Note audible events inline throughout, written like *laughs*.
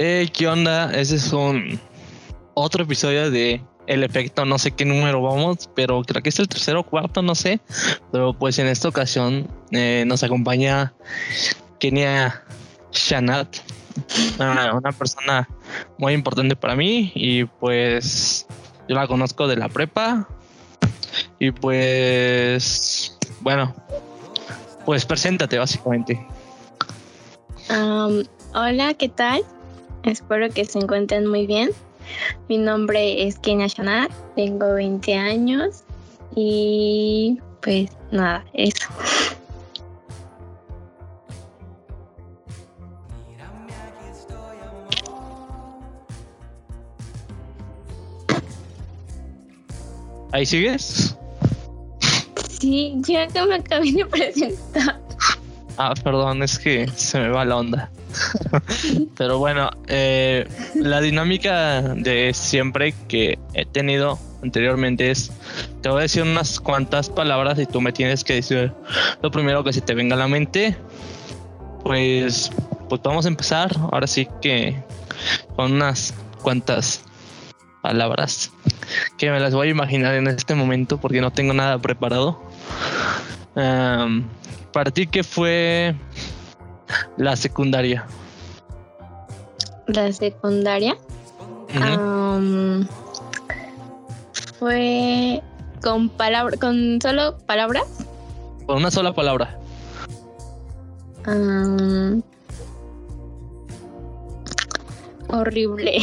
Hey, ¿qué onda? Ese es un otro episodio de El Efecto, no sé qué número vamos, pero creo que es el tercero o cuarto, no sé. Pero pues en esta ocasión eh, nos acompaña Kenia Shanat, una, una persona muy importante para mí y pues yo la conozco de la prepa y pues bueno, pues preséntate básicamente. Hola, ¿qué tal? Espero que se encuentren muy bien. Mi nombre es Kenia Shanat, tengo 20 años y pues nada, eso. ¿Ahí sigues? Sí, ya que me acabé de presentar. Ah, perdón, es que se me va la onda. Pero bueno, eh, la dinámica de siempre que he tenido anteriormente es, te voy a decir unas cuantas palabras y tú me tienes que decir lo primero que se te venga a la mente. Pues, pues vamos a empezar. Ahora sí que con unas cuantas palabras que me las voy a imaginar en este momento porque no tengo nada preparado. Um, para ti, ¿qué fue la secundaria? La secundaria um, fue con palabras, con solo palabras. Con una sola palabra. um, horrible.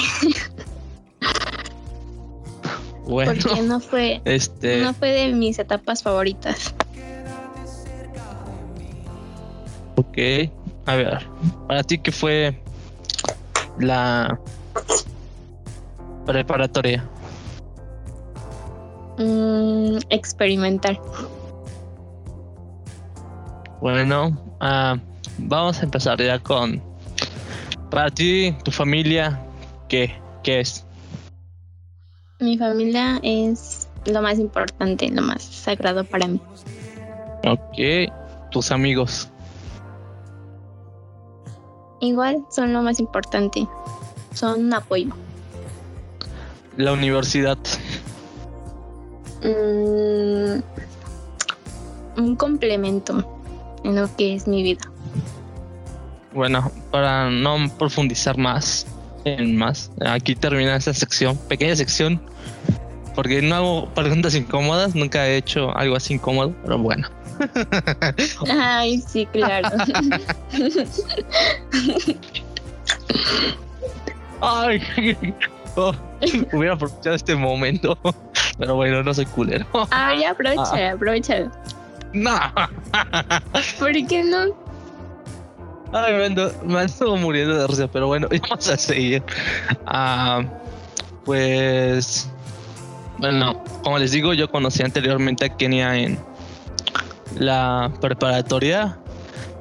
Bueno, Porque no fue, este, no fue de mis etapas favoritas. ok. A ver, para ti, ¿qué fue la preparatoria? Mm, experimental. Bueno, ah, vamos a empezar ya con. Para ti, tu familia, ¿qué? ¿Qué es? Mi familia es lo más importante, lo más sagrado para mí. Ok. Tus amigos. Igual son lo más importante. Son un apoyo. La universidad. Mm, un complemento en lo que es mi vida. Bueno, para no profundizar más en más, aquí termina esta sección, pequeña sección, porque no hago preguntas incómodas, nunca he hecho algo así incómodo, pero bueno. Ay, sí, claro. Ay, *laughs* oh, hubiera aprovechado este momento, pero bueno, no soy culero. Ah, ya aprovecha, aprovecha. No. ¿Por qué no? Ay, me ando, me ando muriendo de risa, pero bueno, *laughs* vamos a seguir. Ah, pues, bueno, como les digo, yo conocí anteriormente a Kenia en la preparatoria.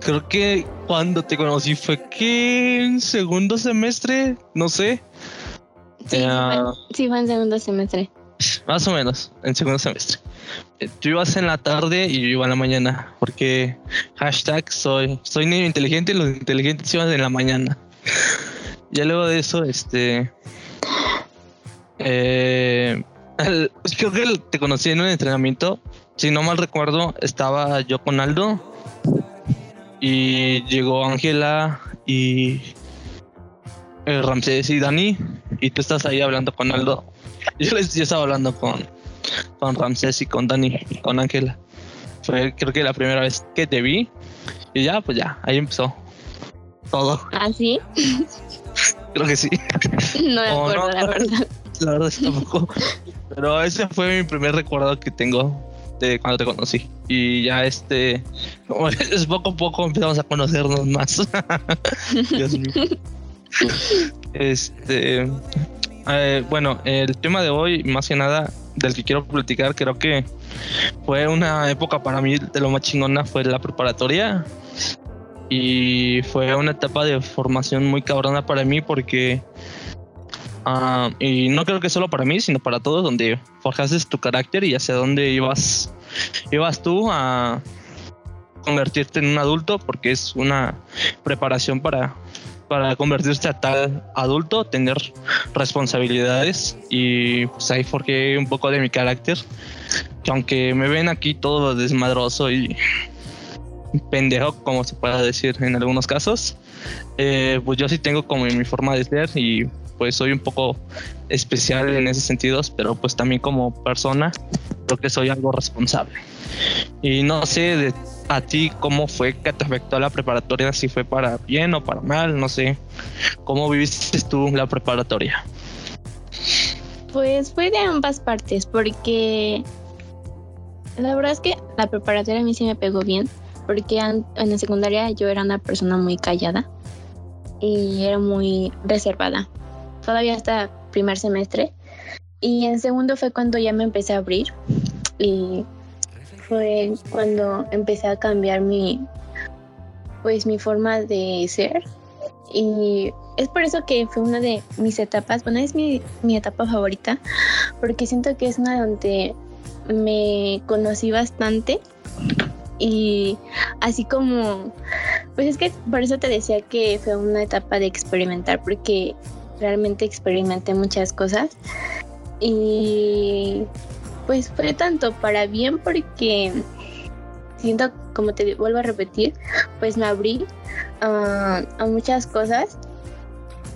Creo que cuando te conocí fue que en segundo semestre, no sé, Sí, sí, Ah. fue, sí fue en segundo semestre. más o menos, en segundo semestre. Eh, Tú ibas en la tarde y yo iba en la mañana, porque hashtag soy, soy niño inteligente y los inteligentes iban en la mañana. Ya luego de eso, este... eh, el- creo que te conocí en un entrenamiento. Si no mal recuerdo, estaba yo con Aldo y llegó Ángela y eh, Ramsés y Dani y tú estás ahí hablando con Aldo. Yo, les- yo estaba hablando con, con Ramsés y con Dani y con Ángela. Fue creo que la primera vez que te vi y ya, pues ya, ahí empezó todo. ¿Ah, sí? *laughs* Creo que sí. *laughs* No me acuerdo, no, la verdad. La verdad tampoco. Pero ese fue mi primer recuerdo que tengo de cuando te conocí. Y ya este, *laughs* es poco a poco empezamos a conocernos más. *laughs* Dios mío. Este, eh, bueno, el tema de hoy, más que nada, del que quiero platicar, creo que fue una época para mí de lo más chingona, fue la preparatoria. Y fue una etapa de formación muy cabrona para mí porque Ah, y no creo que solo para mí, sino para todos, donde forjaste tu carácter y hacia dónde ibas, ibas tú a convertirte en un adulto, porque es una preparación para, para convertirse a tal adulto, tener responsabilidades. Y pues ahí forjé un poco de mi carácter, que aunque me ven aquí todo desmadroso y pendejo, como se pueda decir en algunos casos, eh, pues yo sí tengo como mi forma de ser y pues soy un poco especial en esos sentidos, pero pues también como persona creo que soy algo responsable. Y no sé de a ti cómo fue que te afectó la preparatoria, si fue para bien o para mal, no sé. ¿Cómo viviste tú la preparatoria? Pues fue de ambas partes, porque la verdad es que la preparatoria a mí sí me pegó bien, porque en la secundaria yo era una persona muy callada y era muy reservada. Todavía hasta primer semestre. Y en segundo fue cuando ya me empecé a abrir. Y fue cuando empecé a cambiar mi pues mi forma de ser. Y es por eso que fue una de mis etapas, bueno es mi, mi etapa favorita porque siento que es una donde me conocí bastante. Y así como pues es que por eso te decía que fue una etapa de experimentar porque realmente experimenté muchas cosas. Y pues fue tanto para bien porque siento, como te vuelvo a repetir, pues me abrí ah, a muchas cosas,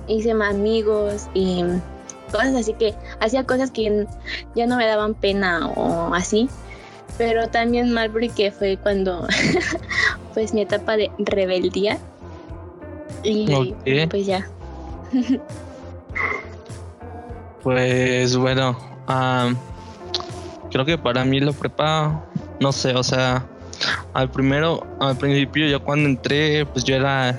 hice amigos y cosas así que hacía cosas que ya no me daban pena o así, pero también mal porque fue cuando *laughs* pues mi etapa de rebeldía. Y pues ya. *laughs* pues bueno, um, creo que para mí lo prepa, no sé, o sea, al primero, al principio yo cuando entré, pues yo era,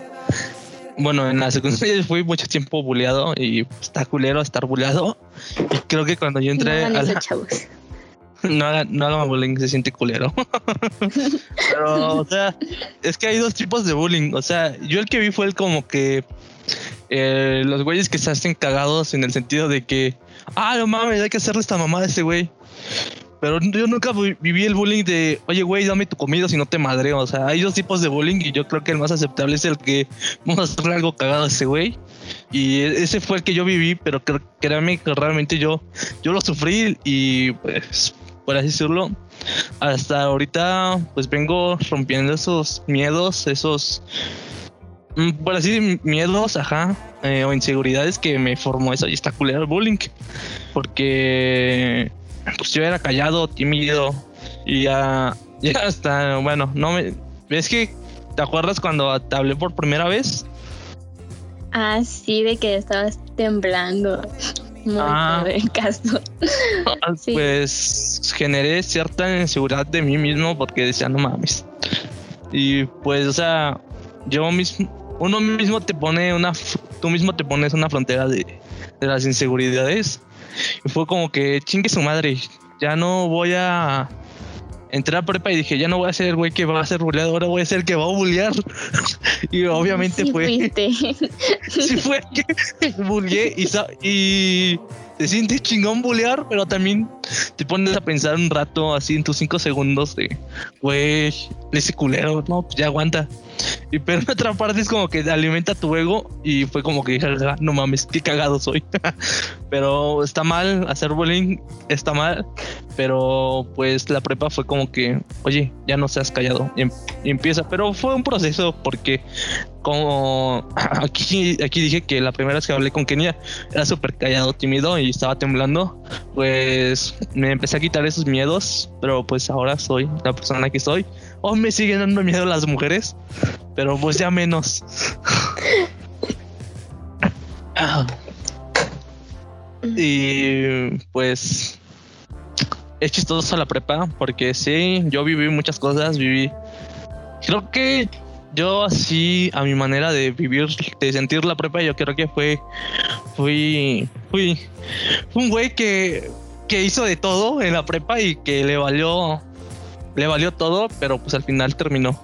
bueno, en la secundaria *laughs* fui mucho tiempo buleado y está culero estar buleado. Y creo que cuando yo entré... No, a la, *laughs* no hagan, no hagan bullying, se siente culero. *laughs* Pero, o sea, es que hay dos tipos de bullying. O sea, yo el que vi fue el como que eh, los güeyes que se hacen cagados en el sentido de que, ah, no mames, hay que hacerle esta mamada a ese güey. Pero yo nunca viví el bullying de, oye, güey, dame tu comida si no te madreo. O sea, hay dos tipos de bullying y yo creo que el más aceptable es el que *laughs* vamos a hacerle algo cagado a ese güey. Y ese fue el que yo viví, pero créanme que realmente yo, yo lo sufrí y pues, por así decirlo, hasta ahorita pues vengo rompiendo esos miedos, esos, por así miedos, ajá, eh, o inseguridades que me formó eso y está culero el bullying. Porque pues yo era callado, tímido y ya, *laughs* ya hasta, bueno, no me... ¿Ves que te acuerdas cuando te hablé por primera vez? Ah, sí, de que estabas temblando. No ah, caso. *laughs* Pues generé cierta inseguridad de mí mismo porque decía, no mames. Y pues, o sea, yo mismo, uno mismo te pone una, tú mismo te pones una frontera de, de las inseguridades y fue como que chingue su madre, ya no voy a entrar a prepa y dije, ya no voy a ser el güey que va a ser bulleado, ahora voy a ser el que va a bullear. *laughs* y obviamente fue. *laughs* sí, fue que bulleé y, y te sientes chingón bulear, pero también te pones a pensar un rato así en tus cinco segundos de, güey, ese culero, no, pues ya aguanta. Y pero en otra parte es como que alimenta tu ego y fue como que dije, no mames, qué cagado soy. *laughs* pero está mal, hacer bullying está mal, pero pues la prepa fue como que, oye, ya no seas callado y, em-, y empieza, pero fue un proceso porque como *clears throat* aquí, aquí dije que la primera vez que hablé con Kenia era súper callado, tímido y estaba temblando, pues me empecé a quitar esos miedos, pero pues ahora soy la persona que soy. O me siguen dando miedo las mujeres, pero pues ya menos. *coughs* y pues es chistoso la prepa porque sí, yo viví muchas cosas, viví... Creo que yo así a mi manera de vivir, de sentir la prepa, yo creo que fue, fui, fui, un güey que, que hizo de todo en la prepa y que le valió, le valió todo, pero pues al final terminó,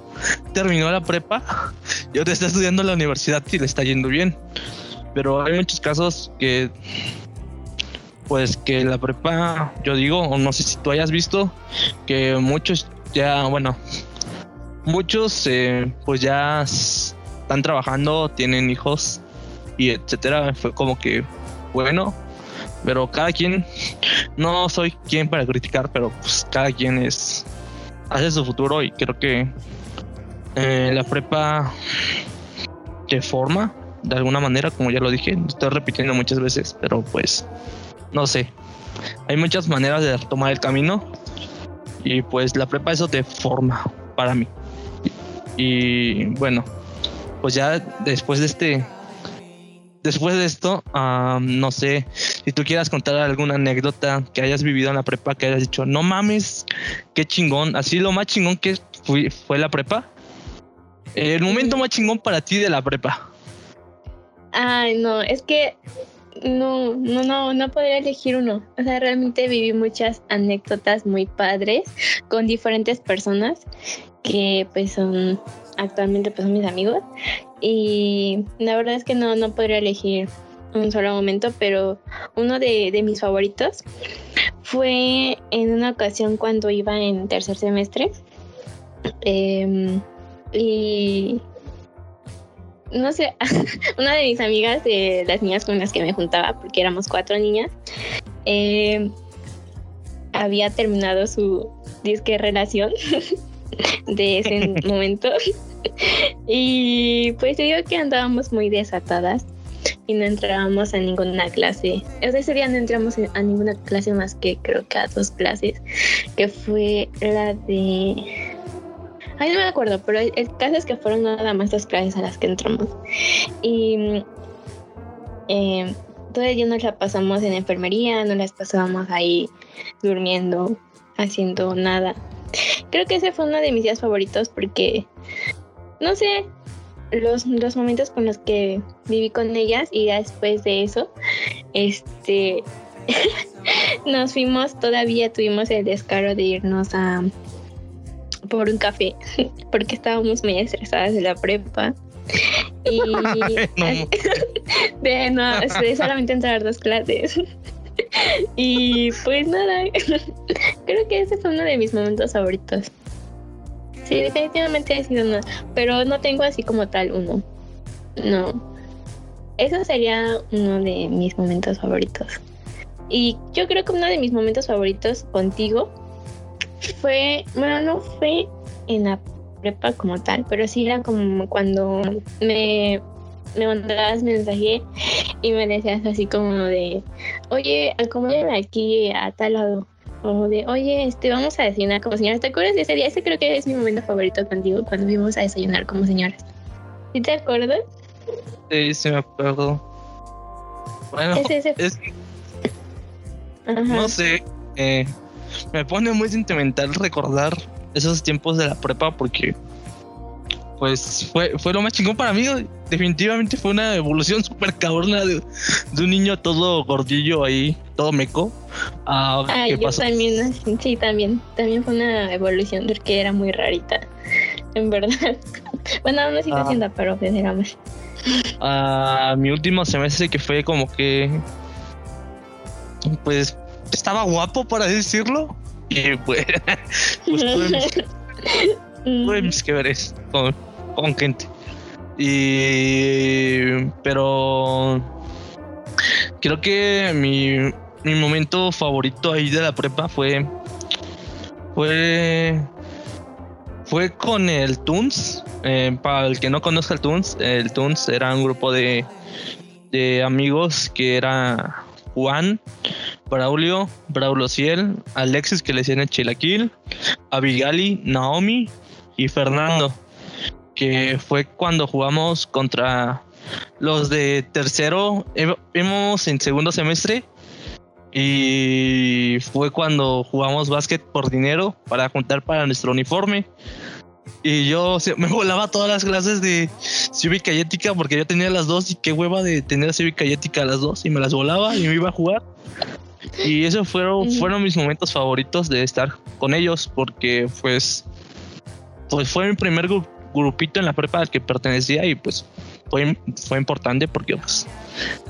terminó la prepa. Y ahora está estudiando en la universidad y le está yendo bien, pero hay muchos casos que pues que la prepa, yo digo, o no sé si tú hayas visto, que muchos ya, bueno, muchos eh, pues ya están trabajando, tienen hijos y etcétera. Fue como que bueno, pero cada quien, no soy quien para criticar, pero pues cada quien es, hace su futuro y creo que eh, la prepa te forma de alguna manera, como ya lo dije, estoy repitiendo muchas veces, pero pues no sé. Hay muchas maneras de tomar el camino y pues la prepa eso te forma para mí. Y bueno, pues ya después de este después de esto, no sé si tú quieras contar alguna anécdota que hayas vivido en la prepa, que hayas dicho, no mames, qué chingón, así lo más chingón que fue la prepa. El momento más chingón para ti de la prepa. Ay, no, es que no, no, no, no podría elegir uno. O sea, realmente viví muchas anécdotas muy padres con diferentes personas que pues son actualmente pues mis amigos y la verdad es que no, no podría elegir un solo momento, pero uno de, mis favoritos fue en una ocasión cuando iba en tercer semestre em, y no sé, *laughs* una de mis amigas, de las niñas con las que me juntaba, porque éramos cuatro niñas, em, había terminado su disque relación *laughs* de ese *laughs* momento. y pues yo digo que andábamos muy desatadas y no entrábamos a ninguna clase. ese día no entramos a ninguna clase más que creo que a dos clases, que fue la de... Ay, no me acuerdo, pero el caso es que fueron nada más dos clases a las que entramos. Y eh, todo el día nos la pasamos en enfermería, no las pasábamos ahí durmiendo, haciendo nada. Creo que ese fue uno de mis días favoritos porque, no sé, los, los momentos con los que viví con ellas y después de eso, este, *laughs* nos fuimos, todavía tuvimos el descaro de irnos a por un café *laughs* porque estábamos muy estresadas de la prepa. Y *laughs* *laughs* de, no, de solamente entrar dos clases. y pues nada, creo que ese fue uno de mis momentos favoritos. Sí, definitivamente ha sido uno, pero no tengo así como tal uno. No. Eso sería uno de mis momentos favoritos. Y yo creo que uno de mis momentos favoritos contigo fue, bueno, no fue en la prepa como tal, pero sí era como cuando me me mandabas mensaje y me decías así como de, oye, acompáñame aquí a tal lado. O de, oye, este, vamos a desayunar como señoras. ¿Te acuerdas de ese día? Ese creo que es mi momento favorito contigo cuando fuimos a desayunar como señoras. ¿Sí te acuerdas? Sí, sí me acuerdo. Bueno, es, no sé, eh, me pone muy sentimental recordar esos tiempos de la prepa porque pues fue, fue lo más chingón para mí. Definitivamente fue una evolución súper cabrona de, un niño todo gordillo ahí, todo meco. Ah, yo también, sí, también. También fue una evolución porque era muy rarita, en verdad. *laughs* bueno, aún no sigue ah. siendo, pero pues más. Ah, mi último semestre que fue como que pues estaba guapo para decirlo y pues, *laughs* pues tuve mis que veres con, con gente. Y pero creo que mi, mi momento favorito ahí de la prepa fue fue fue con el Toons. Eh, para el que no conozca el Toons, el Toons era un grupo de, de amigos que era Juan, Braulio, Braulio Ciel, Alexis que le decían el Chilaquil, Abigali, Naomi y Fernando, que fue cuando jugamos contra los de tercero, vimos en segundo semestre y fue cuando jugamos básquet por dinero para juntar para nuestro uniforme. Y yo me volaba todas las clases de cívica y ética porque yo tenía las dos y qué hueva de tener cívica y ética las dos y me las volaba y me iba a jugar. Y esos fueron, fueron mis momentos favoritos de estar con ellos porque pues pues fue mi primer grupito en la prepa al que pertenecía y pues fue, fue importante porque pues,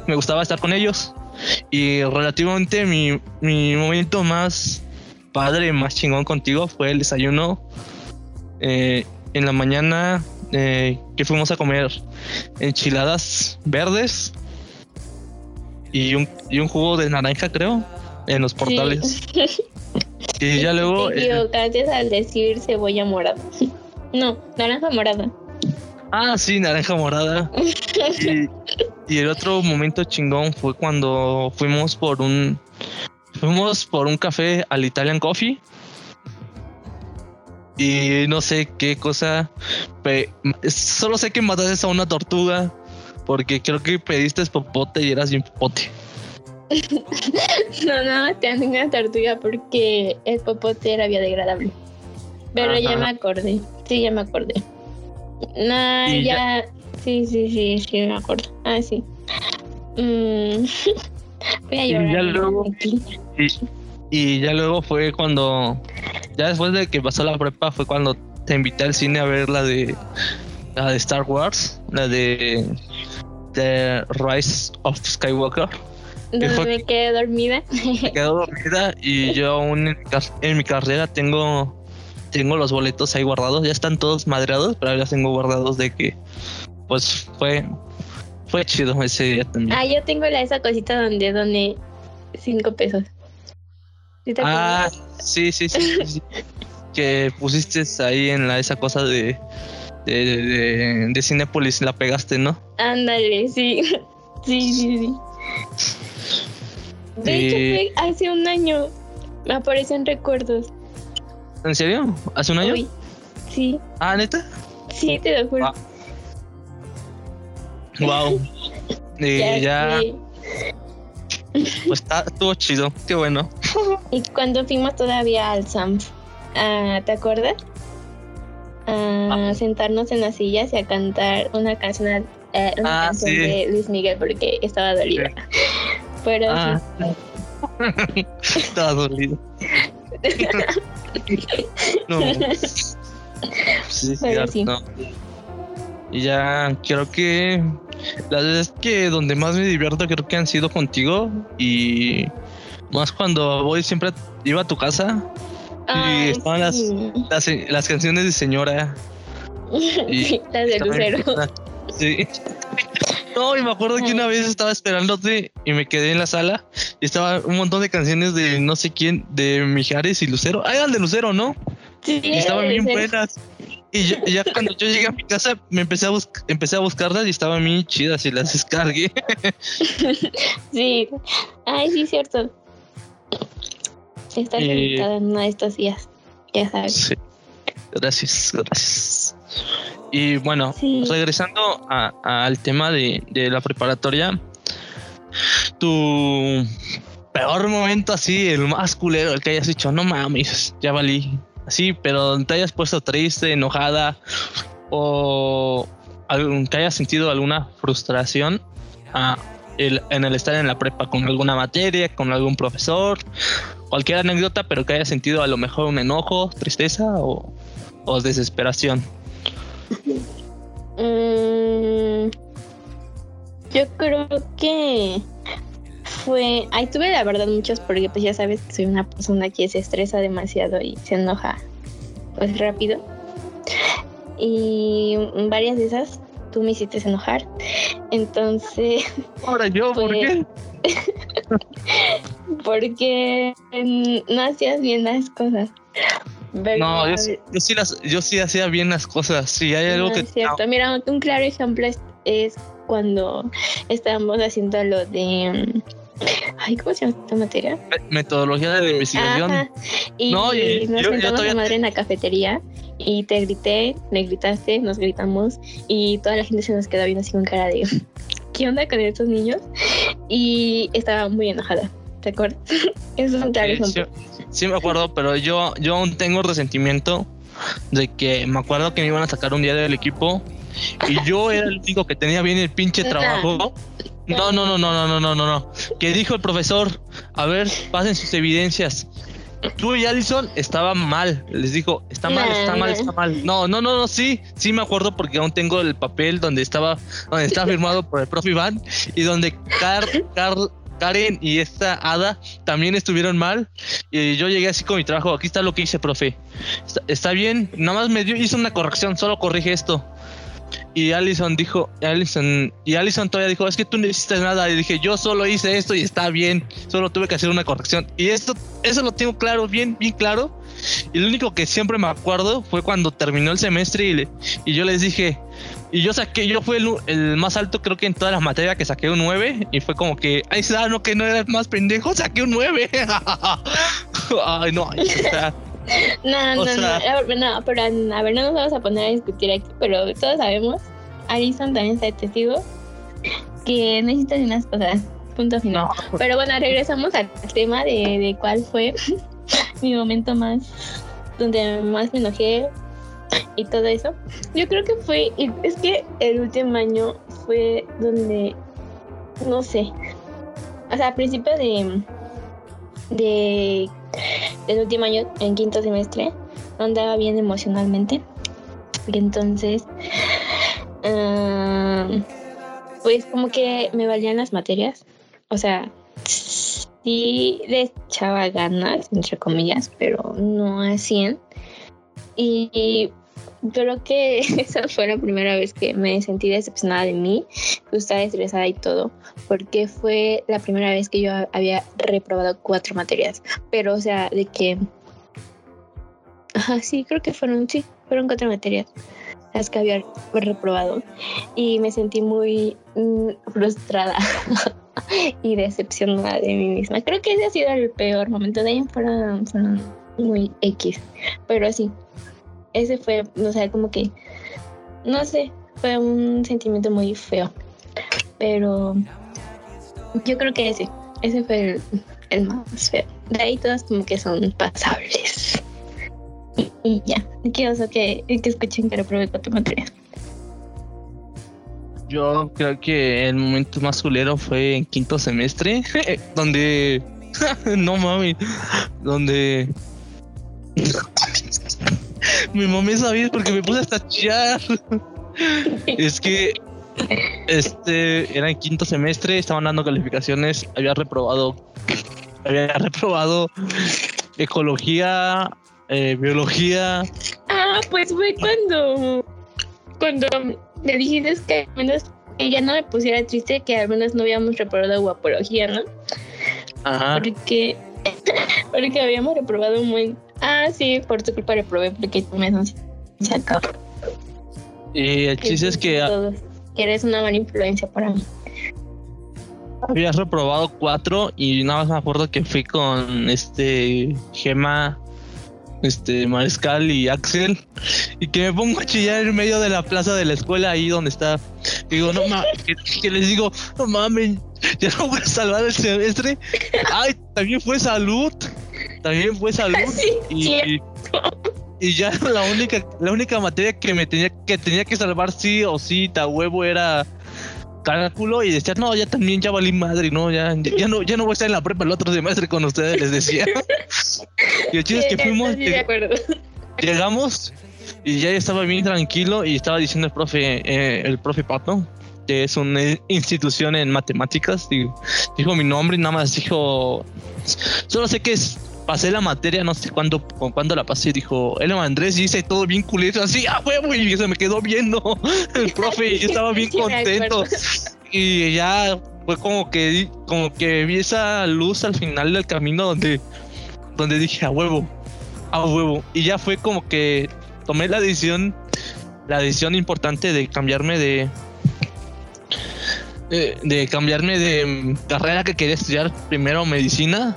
me gustaba estar con ellos. Y relativamente mi, mi momento más padre, más chingón contigo fue el desayuno. Eh, en la mañana eh, que fuimos a comer enchiladas verdes y un, y un jugo de naranja, creo, en los portales. *laughs* Y ya luego. Te equivocaste al decir cebolla morada. *laughs* No, naranja morada. Ah, sí, naranja morada. y, *laughs* y el otro momento chingón fue cuando fuimos por un. Fuimos por un café al Italian Coffee. Y no sé qué cosa. solo sé que mataste a una tortuga. Porque creo que pediste popote y eras bien popote. *laughs* No, no, te hacen una tortuga porque el popote era biodegradable. Pero ya me acordé. Sí, ya me acordé. No, Y ya... Sí, sí, sí, sí, me acuerdo. Ah, sí. Mm, *laughs* Voy a Y llorar. ya luego-. Y, y ya luego fue cuando. Ya después de que pasó la prepa, fue cuando te invité al cine a ver la de. La de Star Wars. La de. The Rise of Skywalker. Donde me quedé dormida. Me quedo dormida y yo aún en mi, car- en mi carrera tengo. Tengo los boletos ahí guardados. Ya están todos madreados, pero ya tengo guardados de que. Pues fue. Fue chido ese día también. ah, yo tengo la, esa cosita donde doné cinco pesos. ¿Sí te Ah, sí, sí, sí, sí. *laughs* que pusiste ahí en la esa cosa de de, de, de Cinépolis, la pegaste, ¿no? Ándale, sí. *laughs* Sí, sí, sí. De Y- hecho, hace un año. Me aparecen recuerdos. ¿En serio? ¿Hace un año? Sí, Ah, neta. sí, te lo juro. Ah, *laughs* Wow. Y ya, pues está, estuvo chido, qué bueno. *laughs* Y cuando fuimos todavía al SAMF, ah, ¿te acuerdas? A sentarnos en las sillas y a cantar una canción, eh, una Ah, canción sí. de Luis Miguel porque estaba dolida. *laughs* Pero Ah. *laughs* Estaba dolido. *laughs* no. Sí, Pero cierto. sí. Y ya creo que las veces que donde más me divierto creo que han sido contigo y más cuando voy siempre iba a tu casa Ay, estaban las- sí. las, las canciones de señora *laughs* y las de Lucero. Sí. No, y me acuerdo que una vez estaba esperándote y me quedé en la sala y estaba un montón de canciones de no sé quién, de Mijares y Lucero. Ah, eran de Lucero, ¿no? Sí, Y estaban bien buenas. Y yo- y ya cuando yo llegué a mi casa me empecé a, bus- empecé a buscarlas y estaban bien chidas y las descargué. *laughs* Sí. Ay, sí, cierto. Estás Y- invitada en uno de estos días. Ya sabes. Sí. Gracias, gracias. Y bueno, Sí. regresando a- al tema de, de la preparatoria, tu peor momento así, el más culero, el que hayas dicho, no mames, ya valí. Así, pero te hayas puesto triste, enojada o algún- que hayas sentido alguna frustración ah, el- en el estar en la prepa con alguna materia, con algún profesor, cualquier anécdota, pero que hayas sentido a lo mejor un enojo, tristeza o, o desesperación. Mm, yo creo que fue. Ahí tuve la verdad muchos porque pues ya sabes que soy una persona que se estresa demasiado y se enoja pues rápido. Y varias de esas tú me hiciste enojar. Entonces, Ahora yo, ¿por Pues, qué? *laughs* *laughs* porque no hacías bien las cosas. Pero, No, yo, sí- yo sí las, yo sí hacía bien las cosas. Si hay algo No que es cierto. Mira, un claro ejemplo es, es cuando estábamos haciendo lo de. Ay, ¿cómo se llama esta materia? metodología de investigación. Ajá. Y No, y nos yo- yo sentamos todavía- a madre en la cafetería y te grité, me gritaste, nos gritamos y toda la gente se nos quedó viendo así con cara de *laughs* ¿qué onda con estos niños? Y estaba muy enojada, ¿te acuerdas? *laughs* Eso es un claro Sí, sí, ejemplo. sí me acuerdo, pero yo, yo aún tengo resentimiento de que me acuerdo que me iban a sacar un día del equipo y yo era el único que tenía bien el pinche trabajo. No, no, no, no, no, no, no, no, no. Que dijo el profesor, a ver, pasen sus evidencias. Tú y Allison estaba mal. Les dijo, está mal, está mal, está mal. *laughs* No, no, no, no, sí, sí me acuerdo porque aún tengo el papel donde estaba, donde estaba firmado por el profe Iván y donde Car, Car- Karen y esta Ada también estuvieron mal. Y yo llegué así con mi trabajo. Aquí está lo que hice, profe. Está, está bien. Nada más me dio, hizo una corrección. Solo corrige esto. Y Allison dijo, Allison, y Allison todavía dijo, es que tú no hiciste nada. Y dije, yo solo hice esto y está bien, solo tuve que hacer una corrección. Y esto, eso lo tengo claro, bien, bien claro. Y lo único que siempre me acuerdo fue cuando terminó el semestre y, y yo les dije, y yo saqué, yo fui el, más alto creo que en todas las materias que saqué un 9 y fue como que, ay, no, que no eres más pendejo, saqué un 9. *laughs* ay, no, o sea, no, no, no, no, pero a ver, no nos vamos a poner a discutir aquí, pero todos sabemos, Alison también está testigo, que necesitas unas cosas, punto final. Pero bueno, regresamos al tema de, de cuál fue *laughs* mi momento más, donde más me enojé y todo eso. Yo creo que fue, es que el último año fue donde, no sé, o sea, a principio de, de el último año, en quinto semestre, no andaba bien emocionalmente. Y entonces, pues como que me valían las materias. O sea, sí le echaba ganas, entre comillas, pero no a 100. Y creo que *laughs* esa fue la primera vez que me sentí decepcionada de mí, estaba estresada y todo, porque fue la primera vez que yo había reprobado cuatro materias, pero o sea, de que... Ajá, sí, creo que fueron, sí, fueron cuatro materias las que había reprobado. Y me sentí muy mm, frustrada *laughs* y decepcionada de mí misma. Creo que ese ha sido el peor momento. De ahí fueron, fueron muy X, pero sí, ese fue, o sea, como que, no sé, fue un sentimiento muy feo. Pero yo creo que ese, ese fue el, más feo. De ahí todas como que son pasables. Y, ya, qué oso que, que escuchen reprobé cuatro materias. Yo creo que el momento más culero fue en quinto semestre, *laughs* donde *laughs* no mami, donde *laughs* mi mamá sabía porque me puse a chillar. es que este era en quinto semestre, estaban dando calificaciones, había reprobado, había reprobado ecología, eh, biología. Ah, pues fue cuando cuando me dijiste que al menos ya no me pusiera triste que al menos no habíamos reprobado guapología, ¿no? Ajá. Porque porque habíamos reprobado un buen Ah, sí, por tu culpa reprobé porque tú me sacado. Y el chiste es que. que eres una mala influencia para mí. Habías reprobado cuatro y nada más me acuerdo que fui con este Gema, este Mariscal y Axel y que me pongo a chillar en medio de la plaza de la escuela ahí donde está. digo, no mames, que, les digo, no mames, ya no voy a salvar el semestre. Ay, también fue salud también fue salud *laughs* y, y, ya *laughs* la única la única materia que me tenía que tenía que salvar sí o sí ta huevo era cálculo y decía no ya también ya valí madre no ya ya no ya no voy a estar en la prepa el otro semestre con ustedes les decía. *laughs* Y el chiste es que fuimos llegamos y ya estaba bien tranquilo y estaba diciendo el profe eh, el profe Pato que es una institución en matemáticas dijo mi nombre y nada más dijo solo sé que es pasé la materia, no sé cuándo, con cuándo la pasé, dijo, él Andrés, y hice todo bien culito, así, ah, huevo, y se me quedó viendo *laughs* el profe, y yo estaba bien contento. Y ya fue como que, como que vi esa luz al final del camino donde, donde dije, a huevo, a huevo. Y ya fue como que tomé la decisión, la decisión importante de cambiarme de, de, de cambiarme de carrera que quería estudiar primero medicina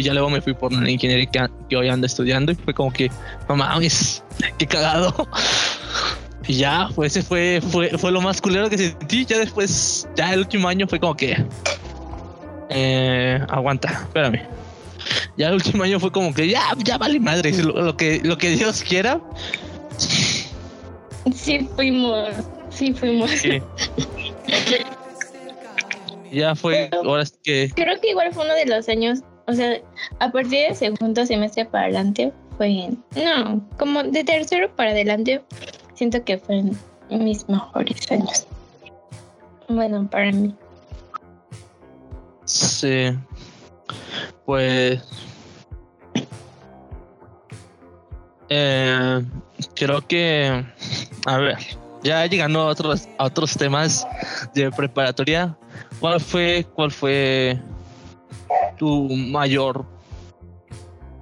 y ya luego me fui por una ingeniería que, hoy ando estudiando y fue como que, no mames, *laughs* qué cagado. *laughs* Y ya, pues ese fue, fue, fue lo más culero que sentí. Ya después, ya el último año fue como que, eh, aguanta, espérame. Ya el último año fue como que, ya, ya vale madre, lo, que, lo que Dios quiera. Sí, fuimos, sí, fuimos. *laughs* ya fue, ahora es que. Creo que igual fue uno de los años o sea, a partir del segundo semestre para adelante fue, no, como de tercero para adelante, siento que fueron mis mejores años. Bueno, para mí. Sí. Pues... Eh, creo que... A ver, ya llegando a otros, a otros temas de preparatoria, ¿cuál fue, cuál fue tu mayor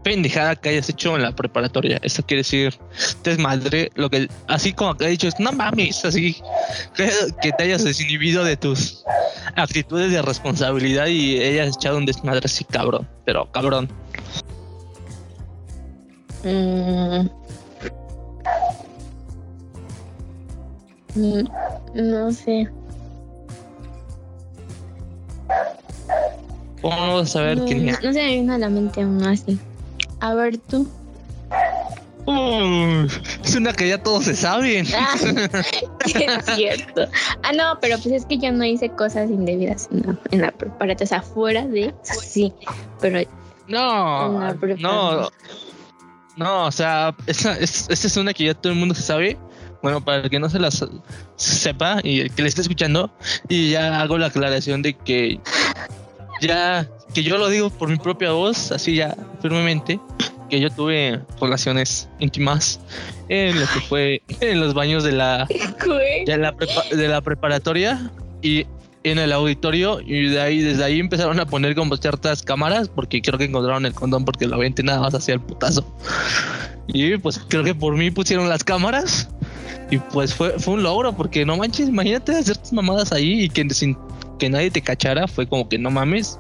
pendejada que hayas hecho en la preparatoria? Eso quiere decir, desmadre, lo que, así como que he dicho, es no mames, así, que, que te hayas desinhibido de tus actitudes de responsabilidad y hayas echado un desmadre así, cabrón, pero cabrón. Mm. Mm, No sé. ¿Cómo no vas a ver no, que no, no se me vino a la mente uno así. A ver tú. Uy, es una que ya todos se saben. *laughs* Ah, es cierto. Ah, no, pero pues es que yo no hice cosas indebidas en la, en la preparatoria. O sea, fuera de. Sí, pero No, no, no, o sea, esa es, esta es una que ya todo el mundo se sabe. Bueno, para el que no se la sa- sepa y el que le esté escuchando, y ya hago la aclaración de que ya, que yo lo digo por mi propia voz, así ya firmemente, que yo tuve relaciones íntimas en lo que fue en los baños de la de la, prepa- de la preparatoria y en el auditorio y de ahí desde ahí empezaron a poner como ciertas cámaras porque creo que encontraron el condón porque lo aventé nada más hacia el putazo. Y pues creo que por mí pusieron las cámaras y pues fue, fue un logro porque no manches imagínate hacer tus mamadas ahí y que sin que nadie te cachara fue como que no mames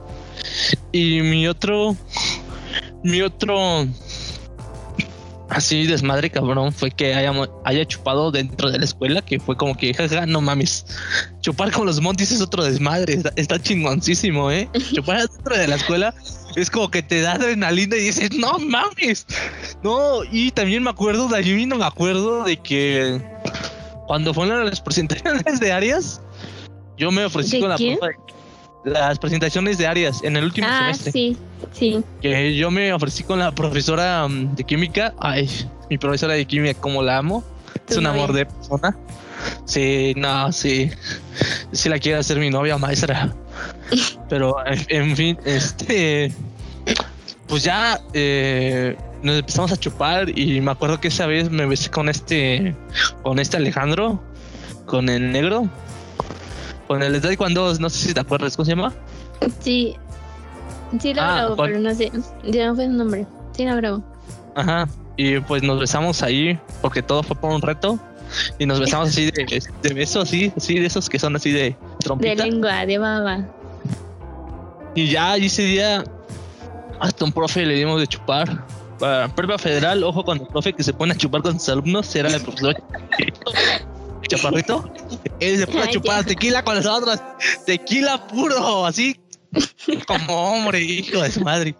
y mi otro mi otro así desmadre cabrón fue que haya, haya chupado dentro de la escuela que fue como que jaja no mames chupar con los montis es otro desmadre está, está chingoncísimo eh *laughs* chupar dentro de la escuela es como que te da adrenalina y dices no mames no y también me acuerdo de allí no me acuerdo de que cuando fueron las presentaciones de Arias yo me ofrecí ¿De con la quién? profe- las presentaciones de Arias en el último Ah, semestre sí, sí. que yo me ofrecí con la profesora mm, de química. Ay, mi profesora de química, como la amo. Es un novia. amor de persona. Sí, no, sí. Sí la quiero hacer mi novia maestra. *laughs* Pero, en, en fin, este. Pues ya eh, nos empezamos a chupar y me acuerdo que esa vez me besé con este. Con este Alejandro. Con el negro. Con el de cuando no sé si te acuerdas, ¿cómo se llama? Sí. Sí lo Ah, ¿cuál? pero no sé. Ya no fue su nombre. Sí lo grabo. Ajá. Y pues nos besamos ahí porque todo fue por un reto. Y nos besamos así de, *laughs* de beso, así, así de esos que son así de De trompita. lengua, de baba. y ya y ese día hasta un profe le dimos de chupar. Para prueba federal, ojo con el profe que se pone a chupar con sus alumnos, era el profesor *laughs* Chaparrito. Él se pone a chupar tequila con nosotros. Tequila puro, así como hombre, hijo de su madre.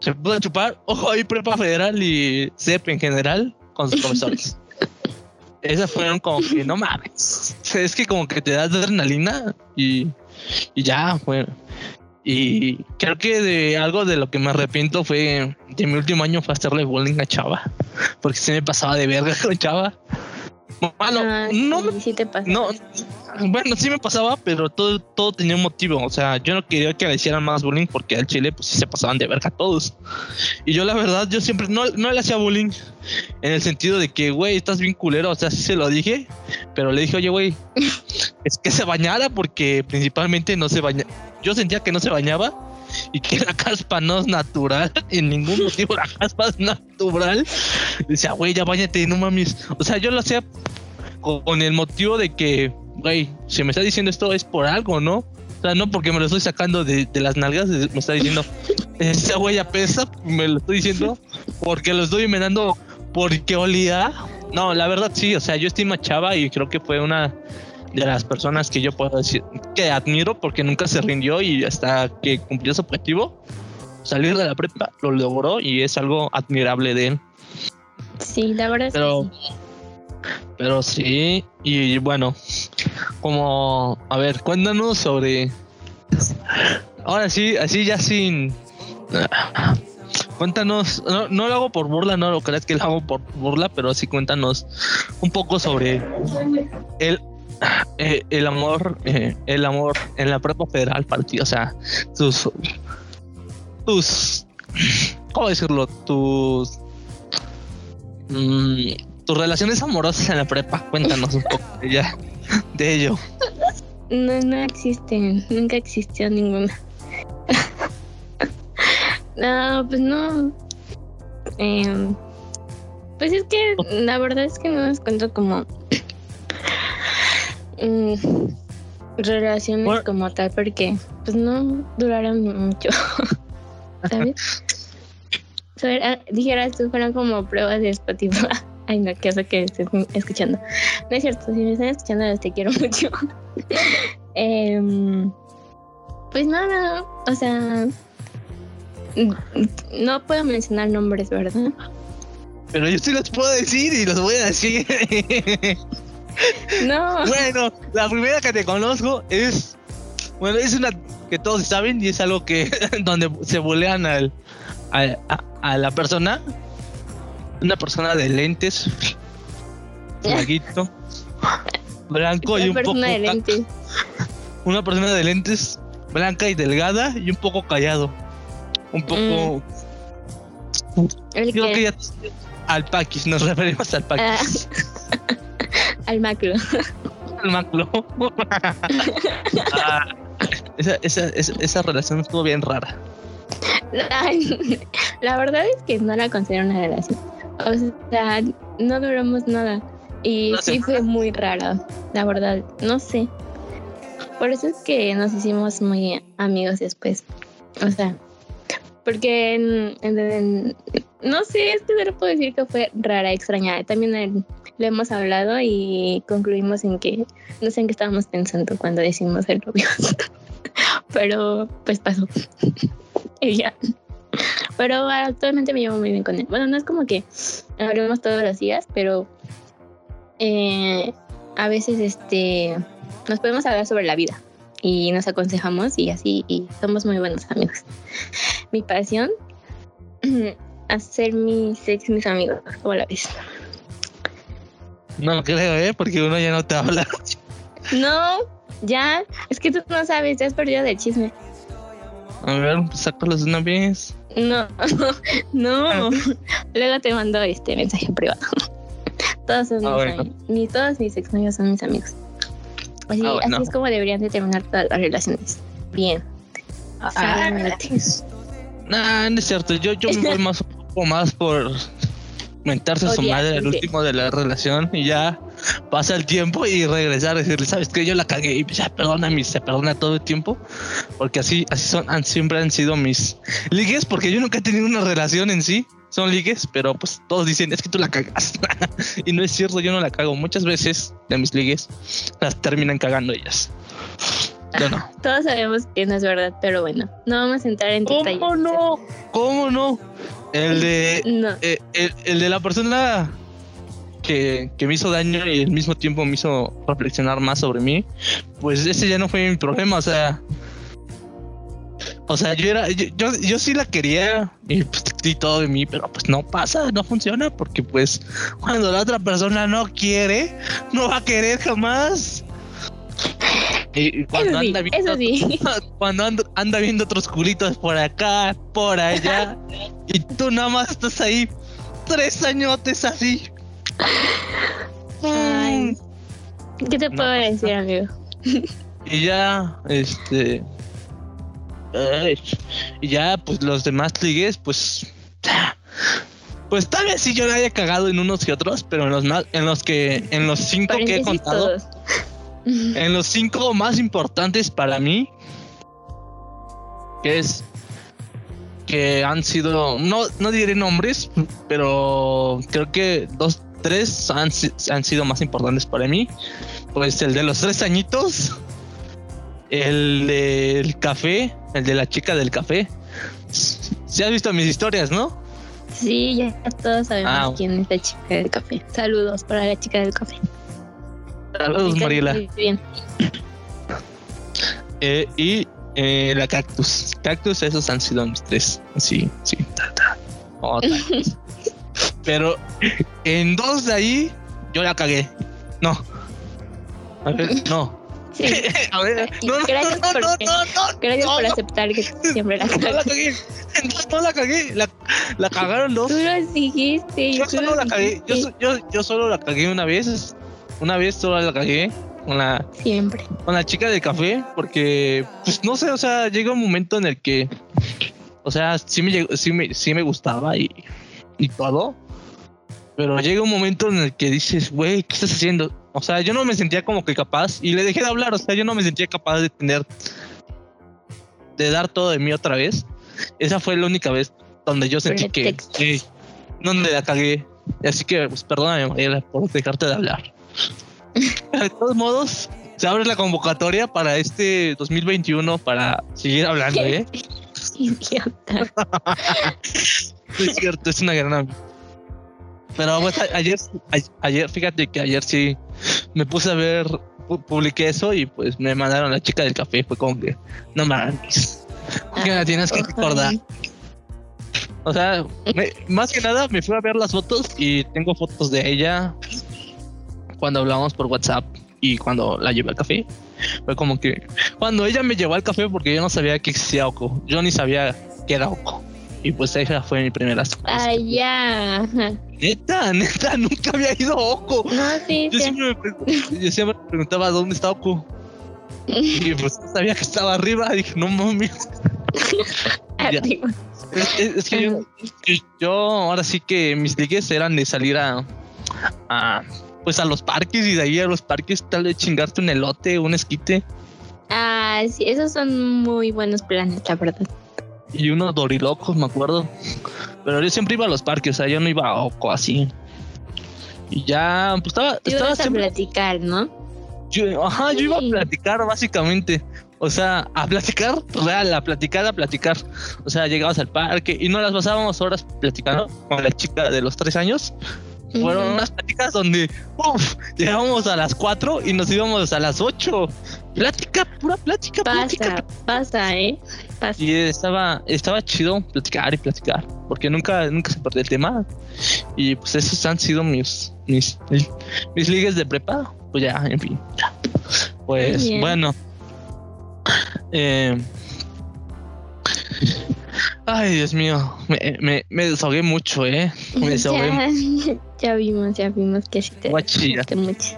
Se pudo a chupar, ojo ahí, prepa federal y CEP en general con sus profesores. *laughs* Esas fueron como que no mames. Es que como que te das adrenalina y, y ya, bueno. Y creo que de algo de lo que me arrepiento fue de mi último año fue hacerle bullying a Chava. Porque se me pasaba de verga con Chava. Bueno, Ah, no sí, sí te pasa. no, bueno, sí me pasaba, pero todo, todo tenía un motivo. O sea, yo no quería que le hicieran más bullying porque al chile, pues sí se pasaban de verga todos. Y yo, la verdad, yo siempre no, no le hacía bullying en el sentido de que, güey, estás bien culero. O sea, sí se lo dije, pero le dije, oye, güey, *laughs* es que se bañara porque principalmente no se baña. Yo sentía que no se bañaba y que la caspa no es natural. *laughs* En ningún motivo la caspa es natural. Decía, güey, ya bañate, no mames. O sea, yo lo hacía con el motivo de que, güey, si me está diciendo esto es por algo, ¿no? O sea, no porque me lo estoy sacando de, de las nalgas, me está diciendo, *laughs* esa huella pesa, me lo estoy diciendo porque lo estoy envenenando porque olía. No, la verdad sí, o sea, yo estima a Chava y creo que fue una de las personas que yo puedo decir que admiro porque nunca se rindió y hasta que cumplió su objetivo, salir de la prepa, lo logró y es algo admirable de él. Sí, la verdad es que Pero, sí. pero sí, y bueno, como, a ver, cuéntanos sobre. Ahora sí, así ya sin. Cuéntanos, no, no lo hago por burla, no lo creas que lo hago por burla, pero sí cuéntanos un poco sobre el, eh, el amor, eh, el amor en la prepa federal para ti, o sea, tus, tus, ¿cómo decirlo? Tus, mm, tus relaciones amorosas en la prepa. Cuéntanos un poco de, ella, de ello. No, no existen. Nunca existió ninguna. *laughs* no, pues no. Em, pues es que la verdad es que no les cuento como mm, relaciones como tal porque pues no duraron mucho. *laughs* ¿Sabes? Ah, dijeras tú, fueron como pruebas de Spotify. *laughs* Ay, no, qué hace que estés escuchando. No es cierto, si me están escuchando, los te quiero *laughs* mucho. Em, pues nada, o sea, no puedo mencionar nombres, ¿verdad? Pero yo sí los puedo decir y los voy a decir. No. Bueno, la primera que te conozco es. Bueno, es una que todos saben y es algo que. *laughs* donde se bolean al. A, la persona. Una persona de lentes. Flaquito. blanco y un poco. De lentes. Una persona de lentes. Blanca y delgada y un poco callado. Un poco. Mm. Creo que ya al Paquis, nos *laughs* referimos al Paquis. Ah. *laughs* al macro. al macro. Ah, esa, esa, esa, relación estuvo bien rara. La, verdad es que no la considero una relación. O sea, no duramos nada. Y sí fue muy rara, la verdad. No sé. Por eso es que nos hicimos muy amigos después. O sea, porque no sé, es que solo puedo decir que fue rara, extraña. También le hemos hablado y concluimos en que no sé en qué estábamos pensando cuando decimos ser novios. *laughs* Pero pues pasó. *laughs* y ya. Pero actualmente me llevo muy bien con él. Bueno, no es como que hablemos todos los días, pero eh, a veces este nos podemos hablar sobre la vida y nos aconsejamos y así y somos muy buenos amigos. Mi pasión, *clears throat* hacer mis ex mis amigos, ¿cómo la ves? No creo, ¿eh? Porque uno ya no te habla. No, ya, es que tú no sabes, te has perdido del chisme. A ver, sácalos de una vez. No, *laughs* no. Ah. Luego te mando este mensaje privado. Todos son ah, mis todos mis exnovios son mis amigos. Así, ah, así es como deberían de terminar todas las relaciones. Bien. Ah, no, no es cierto. Yo, yo *laughs* me voy más un poco más por mentarse a su madre el último de la relación y ya pasa el tiempo y regresar a decirle, sabes que yo la cagué y ya perdona se perdona todo el tiempo porque así así son han, siempre han sido mis ligues porque yo nunca he tenido una relación en sí son ligues pero pues todos dicen es que tú la cagas *laughs* y no es cierto yo no la cago muchas veces de mis ligues las terminan cagando ellas no. *laughs* Todos sabemos que no es verdad, pero bueno, no vamos a entrar en detalles. ¿Cómo no? ¿Cómo no? El de, eh, el, de la persona que, que, me hizo daño y al mismo tiempo me hizo reflexionar más sobre mí, pues ese ya no fue mi problema, o sea. O sea, yo era, yo, yo, sí la quería y pues todo de mí, pero pues no pasa, no funciona, porque pues cuando la otra persona no quiere, no va a querer jamás. Y cuando anda viendo, *laughs* cuando anda, viendo otros culitos por acá, por allá, y tú nada más estás ahí tres añotes así. ¿Qué te puedo decir, amigo? Y ya, este. y ya, pues los demás ligues, pues. Pues tal vez sí yo la haya cagado en unos y otros, pero en los en los que, en los cinco que he contado. *laughs* en los cinco más importantes para mí, que es que han sido, no, no diré nombres, pero creo que dos, tres han, han sido más importantes para mí. Pues el de los tres añitos, el del café, el de la chica del café. Si has visto mis historias, ¿no? Sí, ya todos sabemos ah, quién es la chica del café. Saludos para la chica del café. Saludos, Mariela. bien. Eh, y eh, la cactus. Cactus, esos han sido mis tres. Sí, sí. Oh, *laughs* Pero en dos de ahí, yo la cagué. No. A ver, *laughs* no. Sí. *laughs* A ver, no, gracias, no, por, no, gracias por aceptar que siempre la cagué. no la cagué, la, la cagaron dos. Tú lo dijiste. Yo tú solo lo la cagué, yo, dijiste. yo, yo solo la cagué una vez. Una vez solo la cagué con la, Siempre. con la chica del café, porque, pues no sé, o sea, llega un momento en el que, o sea, sí me, llegó- sí me, sí me gustaba y, y todo, pero llega un momento en el que dices, güey, ¿qué estás haciendo? O sea, yo no me sentía como que capaz y le dejé de hablar, o sea, yo no me sentía capaz de tener, de dar todo de mí otra vez. Esa fue la única vez donde yo sentí que, que- donde la cagué. Así que, pues perdóname, Mariela, por dejarte de hablar. *laughs* De todos modos, se abre la convocatoria para este 2021 para seguir hablando, ¿eh? *laughs* Es cierto, es una gran. Pero pues, ayer, ayer, fíjate que ayer sí me puse a ver, pu- publiqué eso y pues me mandaron la chica del café. Fue como que, no mames, ¿por qué me la tienes que recordar? O sea, me- más que nada me fui a ver las fotos y tengo fotos de ella cuando hablamos por WhatsApp y cuando la llevé al café. Fue como que cuando ella me llevó al café porque yo no sabía que existía Oco, yo ni sabía que era Oco. Y pues esa fue mi primera. Ay, ya. Neta, neta, nunca había ido a Oco. No, sí, Yo sí. siempre, me, yo siempre me preguntaba dónde está Oco. *laughs* Y pues sabía que estaba arriba. Dije, no mames. *laughs* Es, que yo, yo- yo ahora sí que mis ligues eran de salir a, a pues a los parques y de ahí a los parques tal vez chingarte un elote, un esquite Ah, sí, esos son muy buenos planes, la verdad. y unos dorilocos, me acuerdo. Pero yo siempre iba a los parques, o sea, yo no iba a Oco así. Y ya, pues estaba, Tú estaba ibas a siempre, platicar, ¿no? yo, ajá, yo iba a platicar básicamente. O sea, a platicar, real, a platicar, a platicar. O sea, llegabas al parque y no las pasábamos horas platicando con la chica de los tres años. Fueron unas pláticas donde uf, llegábamos a las 4 y nos íbamos a las 8. Plática, pura plática, plática. Pasa, pasa, ¿eh? Pasa. Y estaba, estaba chido platicar y platicar, porque nunca, nunca se perdió el tema. Y pues esos han sido mis, mis, mis, mis ligues de prepa. Pues ya, en fin. ya. Pues bien. bueno. Eh, ay, Dios mío, me, me, me desahogué mucho, ¿eh? Me *laughs* desahogué ya, vimos, ya vimos que sí te Voy a chillar. desahogaste mucho.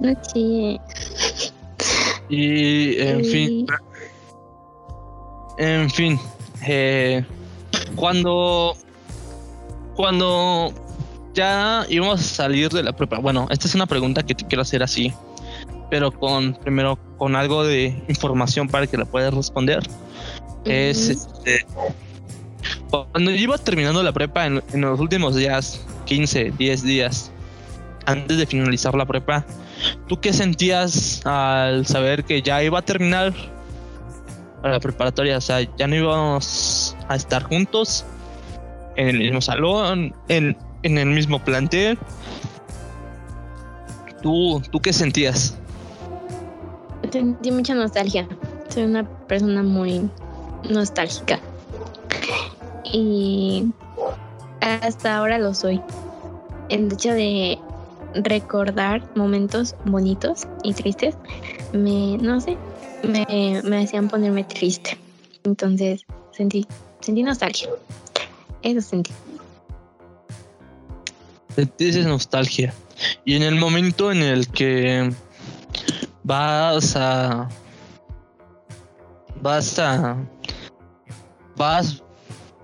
No chille. Y en Sí. fin, en fin, eh, cuando cuando ya íbamos a salir de la prepa, bueno, esta es una pregunta que te quiero hacer así, pero con primero con algo de información para que la puedas responder. Es este cuando iba terminando la prepa en, en los últimos días, 15, 10 días antes de finalizar la prepa, ¿tú qué sentías al saber que ya iba a terminar la preparatoria? O sea, ya no íbamos a estar juntos en el mismo salón, en, en el mismo plantel. ¿Tú, ¿Tú qué sentías? Sentí mucha nostalgia. Soy una persona muy nostálgica. Y hasta ahora lo soy. El hecho de recordar momentos bonitos y tristes me, no sé, me, me hacían ponerme triste. Entonces sentí, sentí nostalgia. Eso sentí. Dices nostalgia. Y en el momento en el que vas a. Vas a. Vas.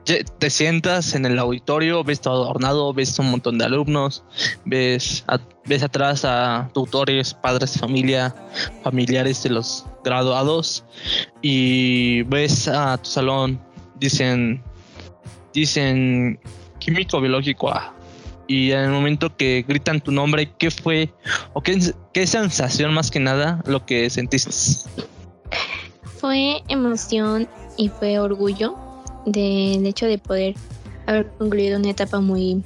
Te sientas en el auditorio, ves todo adornado, ves un montón de alumnos, ves, ves atrás a tutores, padres de familia, familiares de los graduados y ves a tu salón, dicen, dicen químico biológico y en el momento que gritan tu nombre, ¿qué fue o qué, qué sensación más que nada lo que sentiste? Fue emoción y fue orgullo del hecho de poder haber concluido una etapa muy,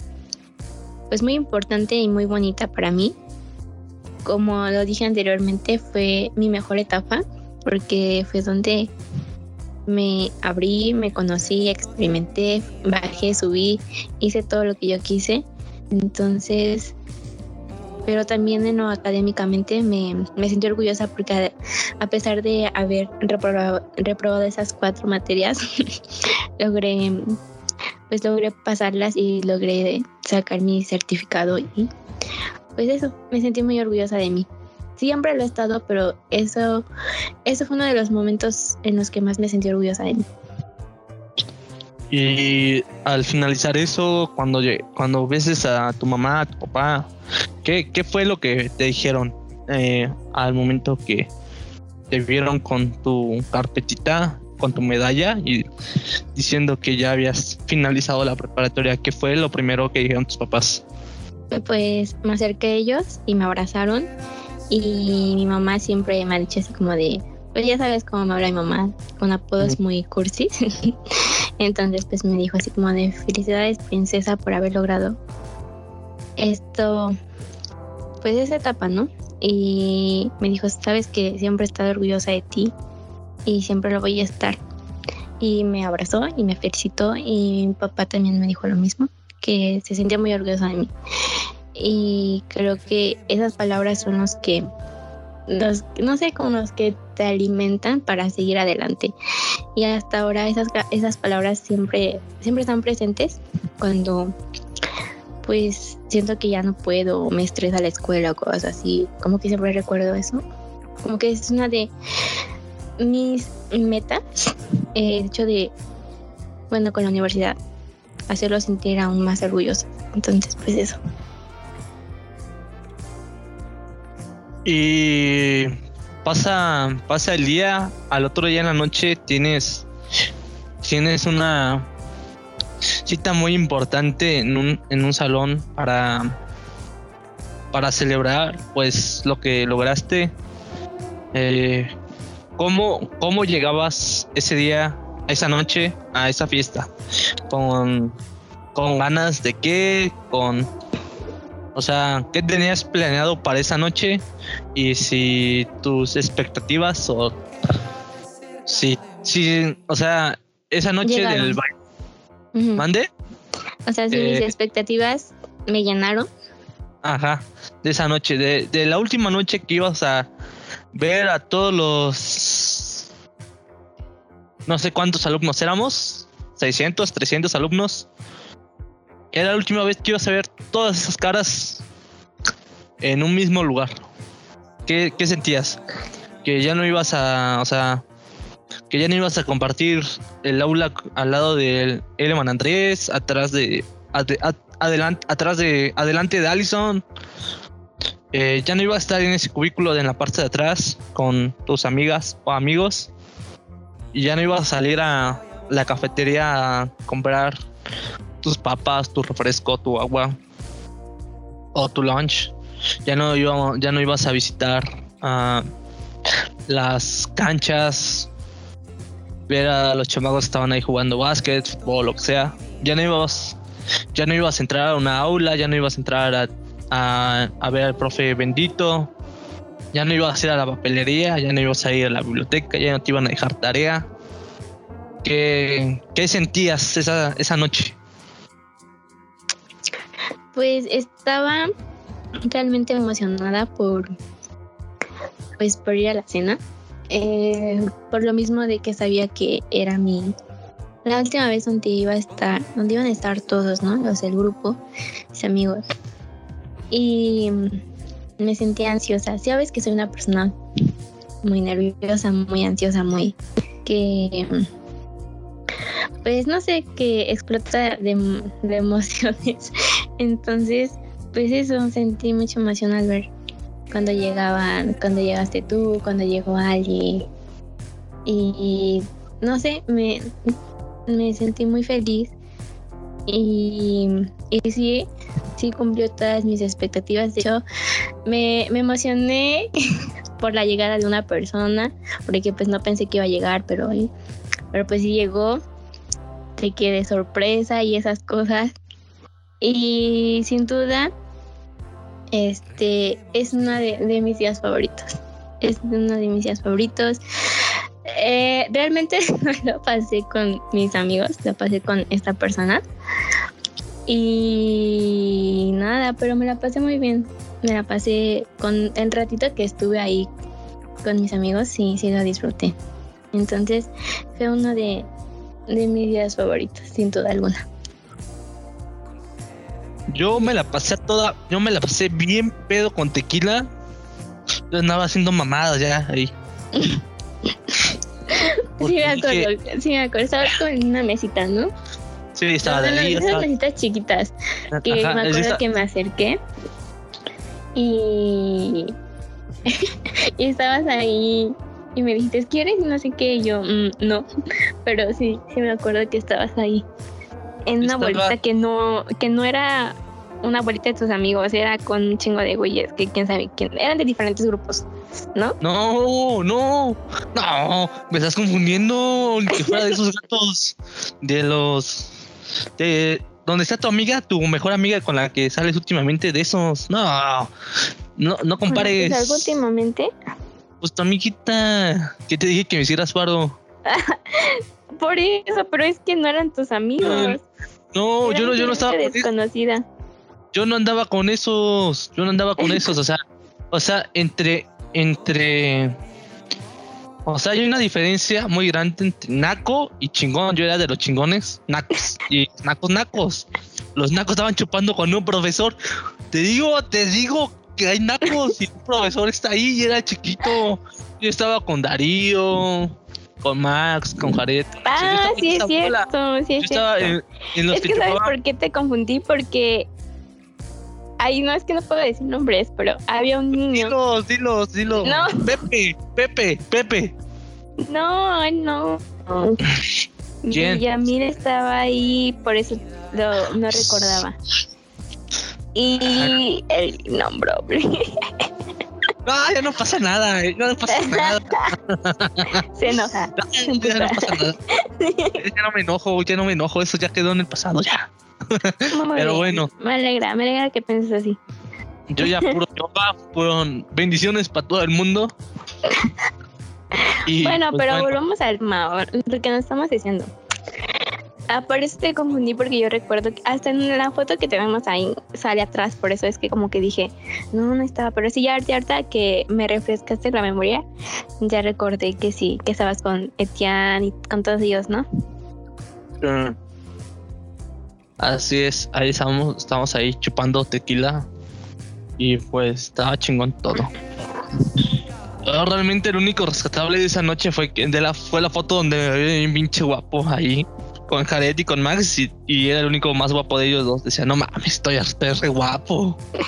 pues muy importante y muy bonita para mí. Como lo dije anteriormente, fue mi mejor etapa porque fue donde me abrí, me conocí, experimenté, bajé, subí, hice todo lo que yo quise. Entonces pero también en académicamente me, me sentí orgullosa porque a, pesar de haber reprobado, reprobado esas cuatro materias, *laughs* logré pues logré pasarlas y logré sacar mi certificado y pues eso, me sentí muy orgullosa de mí. Siempre lo he estado, pero eso, eso fue uno de los momentos en los que más me sentí orgullosa de mí. Y al finalizar eso, cuando, cuando ves a tu mamá, a tu papá, ¿qué, qué fue lo que te dijeron eh, al momento que te vieron con tu carpetita, con tu medalla y diciendo que ya habías finalizado la preparatoria? ¿Qué fue lo primero que dijeron tus papás? Pues me acerqué a ellos y me abrazaron y mi mamá siempre me ha dicho así como de, pues ya sabes cómo me habla mi mamá, con apodos muy cursis. *laughs* Entonces pues me dijo así como de felicidades princesa por haber logrado esto, pues esa etapa, ¿no? Y me dijo, sabes que siempre he estado orgullosa de ti y siempre lo voy a estar. Y me abrazó y me felicitó y mi papá también me dijo lo mismo, que se sentía muy orgullosa de mí. Y creo que esas palabras son los que los, no sé, como los que te alimentan para seguir adelante. Y hasta ahora esas, esas palabras siempre, siempre están presentes cuando pues siento que ya no puedo me estresa la escuela o cosas así. Como que siempre recuerdo eso. Como que es una de mis metas, el hecho de, bueno, con la universidad, hacerlo sentir aún más orgulloso. Entonces, pues eso. Y pasa, pasa el día, al otro día en la noche tienes, tienes una cita muy importante en un, en un salón para, para celebrar pues lo que lograste. Eh, ¿cómo, ¿Cómo llegabas ese día, esa noche, a esa fiesta? ¿Con, con ganas de qué? ¿Con o sea, ¿qué tenías planeado para esa noche? Y si tus expectativas o si, si o sea, esa noche del baile. ¿Mande? O sea, si mis eh, expectativas me llenaron. Ajá, de esa noche, de, de la última noche que ibas a ver a todos los... No sé cuántos alumnos éramos, 600, 300 alumnos era la última vez que ibas a ver todas esas caras en un mismo lugar. ¿Qué, sentías? Que ya no ibas a, o sea, que ya no ibas a compartir el aula al lado del Eleman Andrés, atrás de, adelante, atrás de, adelante de Allison. Eh, ya no ibas a estar en ese cubículo de en la parte de atrás con tus amigas o amigos. Y ya no ibas a salir a la cafetería a comprar tus papas, tu refresco, tu agua o tu lunch. Ya no, ya no ibas a visitar uh, las canchas, ver a los chamacos que estaban ahí jugando básquet, fútbol, lo que sea. Ya no ibas, ya no ibas a entrar a una aula, ya no ibas a entrar a, a, a ver al profe bendito, ya no ibas a ir a la papelería, ya no ibas a ir a la biblioteca, ya no te iban a dejar tarea. ¿Qué, qué sentías esa, esa noche? Pues estaba realmente emocionada por pues por ir a la cena. Eh, por lo mismo de que sabía que era mi la última vez donde iba a estar, donde iban a estar todos, ¿no? Los del grupo, mis amigos. Y me sentía ansiosa. Sabes que soy una persona muy nerviosa, muy ansiosa, muy que pues no sé, que explota de, emociones. *laughs* Entonces, pues eso, sentí mucha emoción al ver cuando llegaban, cuando llegaste tú, cuando llegó alguien. Y, no sé, me, me sentí muy feliz. Y, y sí, sí cumplió todas mis expectativas. De hecho, me, me emocioné *laughs* por la llegada de una persona, porque pues no pensé que iba a llegar, pero, pero pues sí llegó te quede sorpresa y esas cosas. Y sin duda, este es una de, mis días favoritos. Es uno de mis días favoritos. Eh, realmente *laughs* lo pasé con mis amigos, lo pasé con esta persona. Y nada, pero me la pasé muy bien. me la pasé con el ratito que estuve ahí con mis amigos, sí, sí lo disfruté. Entonces fue uno de, de mis días favoritos, sin duda alguna. Yo me la pasé toda, yo me la pasé bien pedo con tequila. Yo andaba haciendo mamadas ya ahí. *laughs* sí, me acuerdo, sí, me acuerdo. Estaba con una mesita, ¿no? Sí, estaba de ahí. Esas mesitas chiquitas. Que me acuerdo que me acerqué. Y. *laughs* y estabas ahí y me dijiste, ¿quieres? Y no sé qué. Y yo, mm, no. *laughs* Pero sí, sí me acuerdo que estabas ahí. En una bolita que no, que no era una bolita de tus amigos, era con un chingo de güeyes que quién sabe quién. Eran de diferentes grupos, ¿no? No, no, no. Me estás confundiendo. Que fuera de esos *laughs* gatos. De los. De. ¿Dónde está tu amiga, tu mejor amiga con la que sales últimamente de esos? No, no, no compares. ¿Algo últimamente? Pues tu amiguita, que te dije que me hicieras paro. *laughs* Por eso, pero es que no eran tus amigos. No, yo no, yo no estaba desconocida. Yo no andaba con esos, yo no andaba con esos, o sea, o sea, entre, entre, o sea, hay una diferencia muy grande entre naco y chingón. Yo era de los chingones, nacos y nacos, nacos. Los nacos estaban chupando con un profesor. Te digo, te digo que hay nacos y un profesor está ahí y era chiquito. Yo estaba con Darío, con Max, con Jared. Ah, sí, es cierto, sí es cierto. es que, ¿sabes por qué te confundí? Porque ahí no es que no puedo decir nombres, pero había un niño. Dilos, dilos, dilos. No. Pepe, Pepe, Pepe. No, no. Yamir estaba ahí, por eso lo, no recordaba. Y el nombre. No, ya no pasa nada, eh, no pasa *laughs* nada. Se enoja. ya no pasa nada. Ya no me enojo, ya no me enojo, eso ya quedó en el pasado, ya. Pero bueno. Me alegra, me alegra que pienses así. Yo ya puro *laughs* yoga, fueron bendiciones para todo el mundo. bueno, pues pero volvamos al lo que nos estamos diciendo. Por eso te confundí porque yo recuerdo que hasta en la foto que tenemos ahí sale atrás, por eso es que como que dije, no, no estaba, pero sí, ya ahorita que me refrescaste la memoria, ya recordé que sí, que estabas con Etienne y con todos ellos, ¿no? Así es, ahí estamos, estamos ahí chupando tequila y pues estaba chingón todo. realmente el único rescatable de esa noche fue de la fue la foto donde me vi un pinche guapo ahí con Jared y con Max y, era el único más guapo de ellos dos. Decía, no mames, estoy, estoy re guapo. *laughs*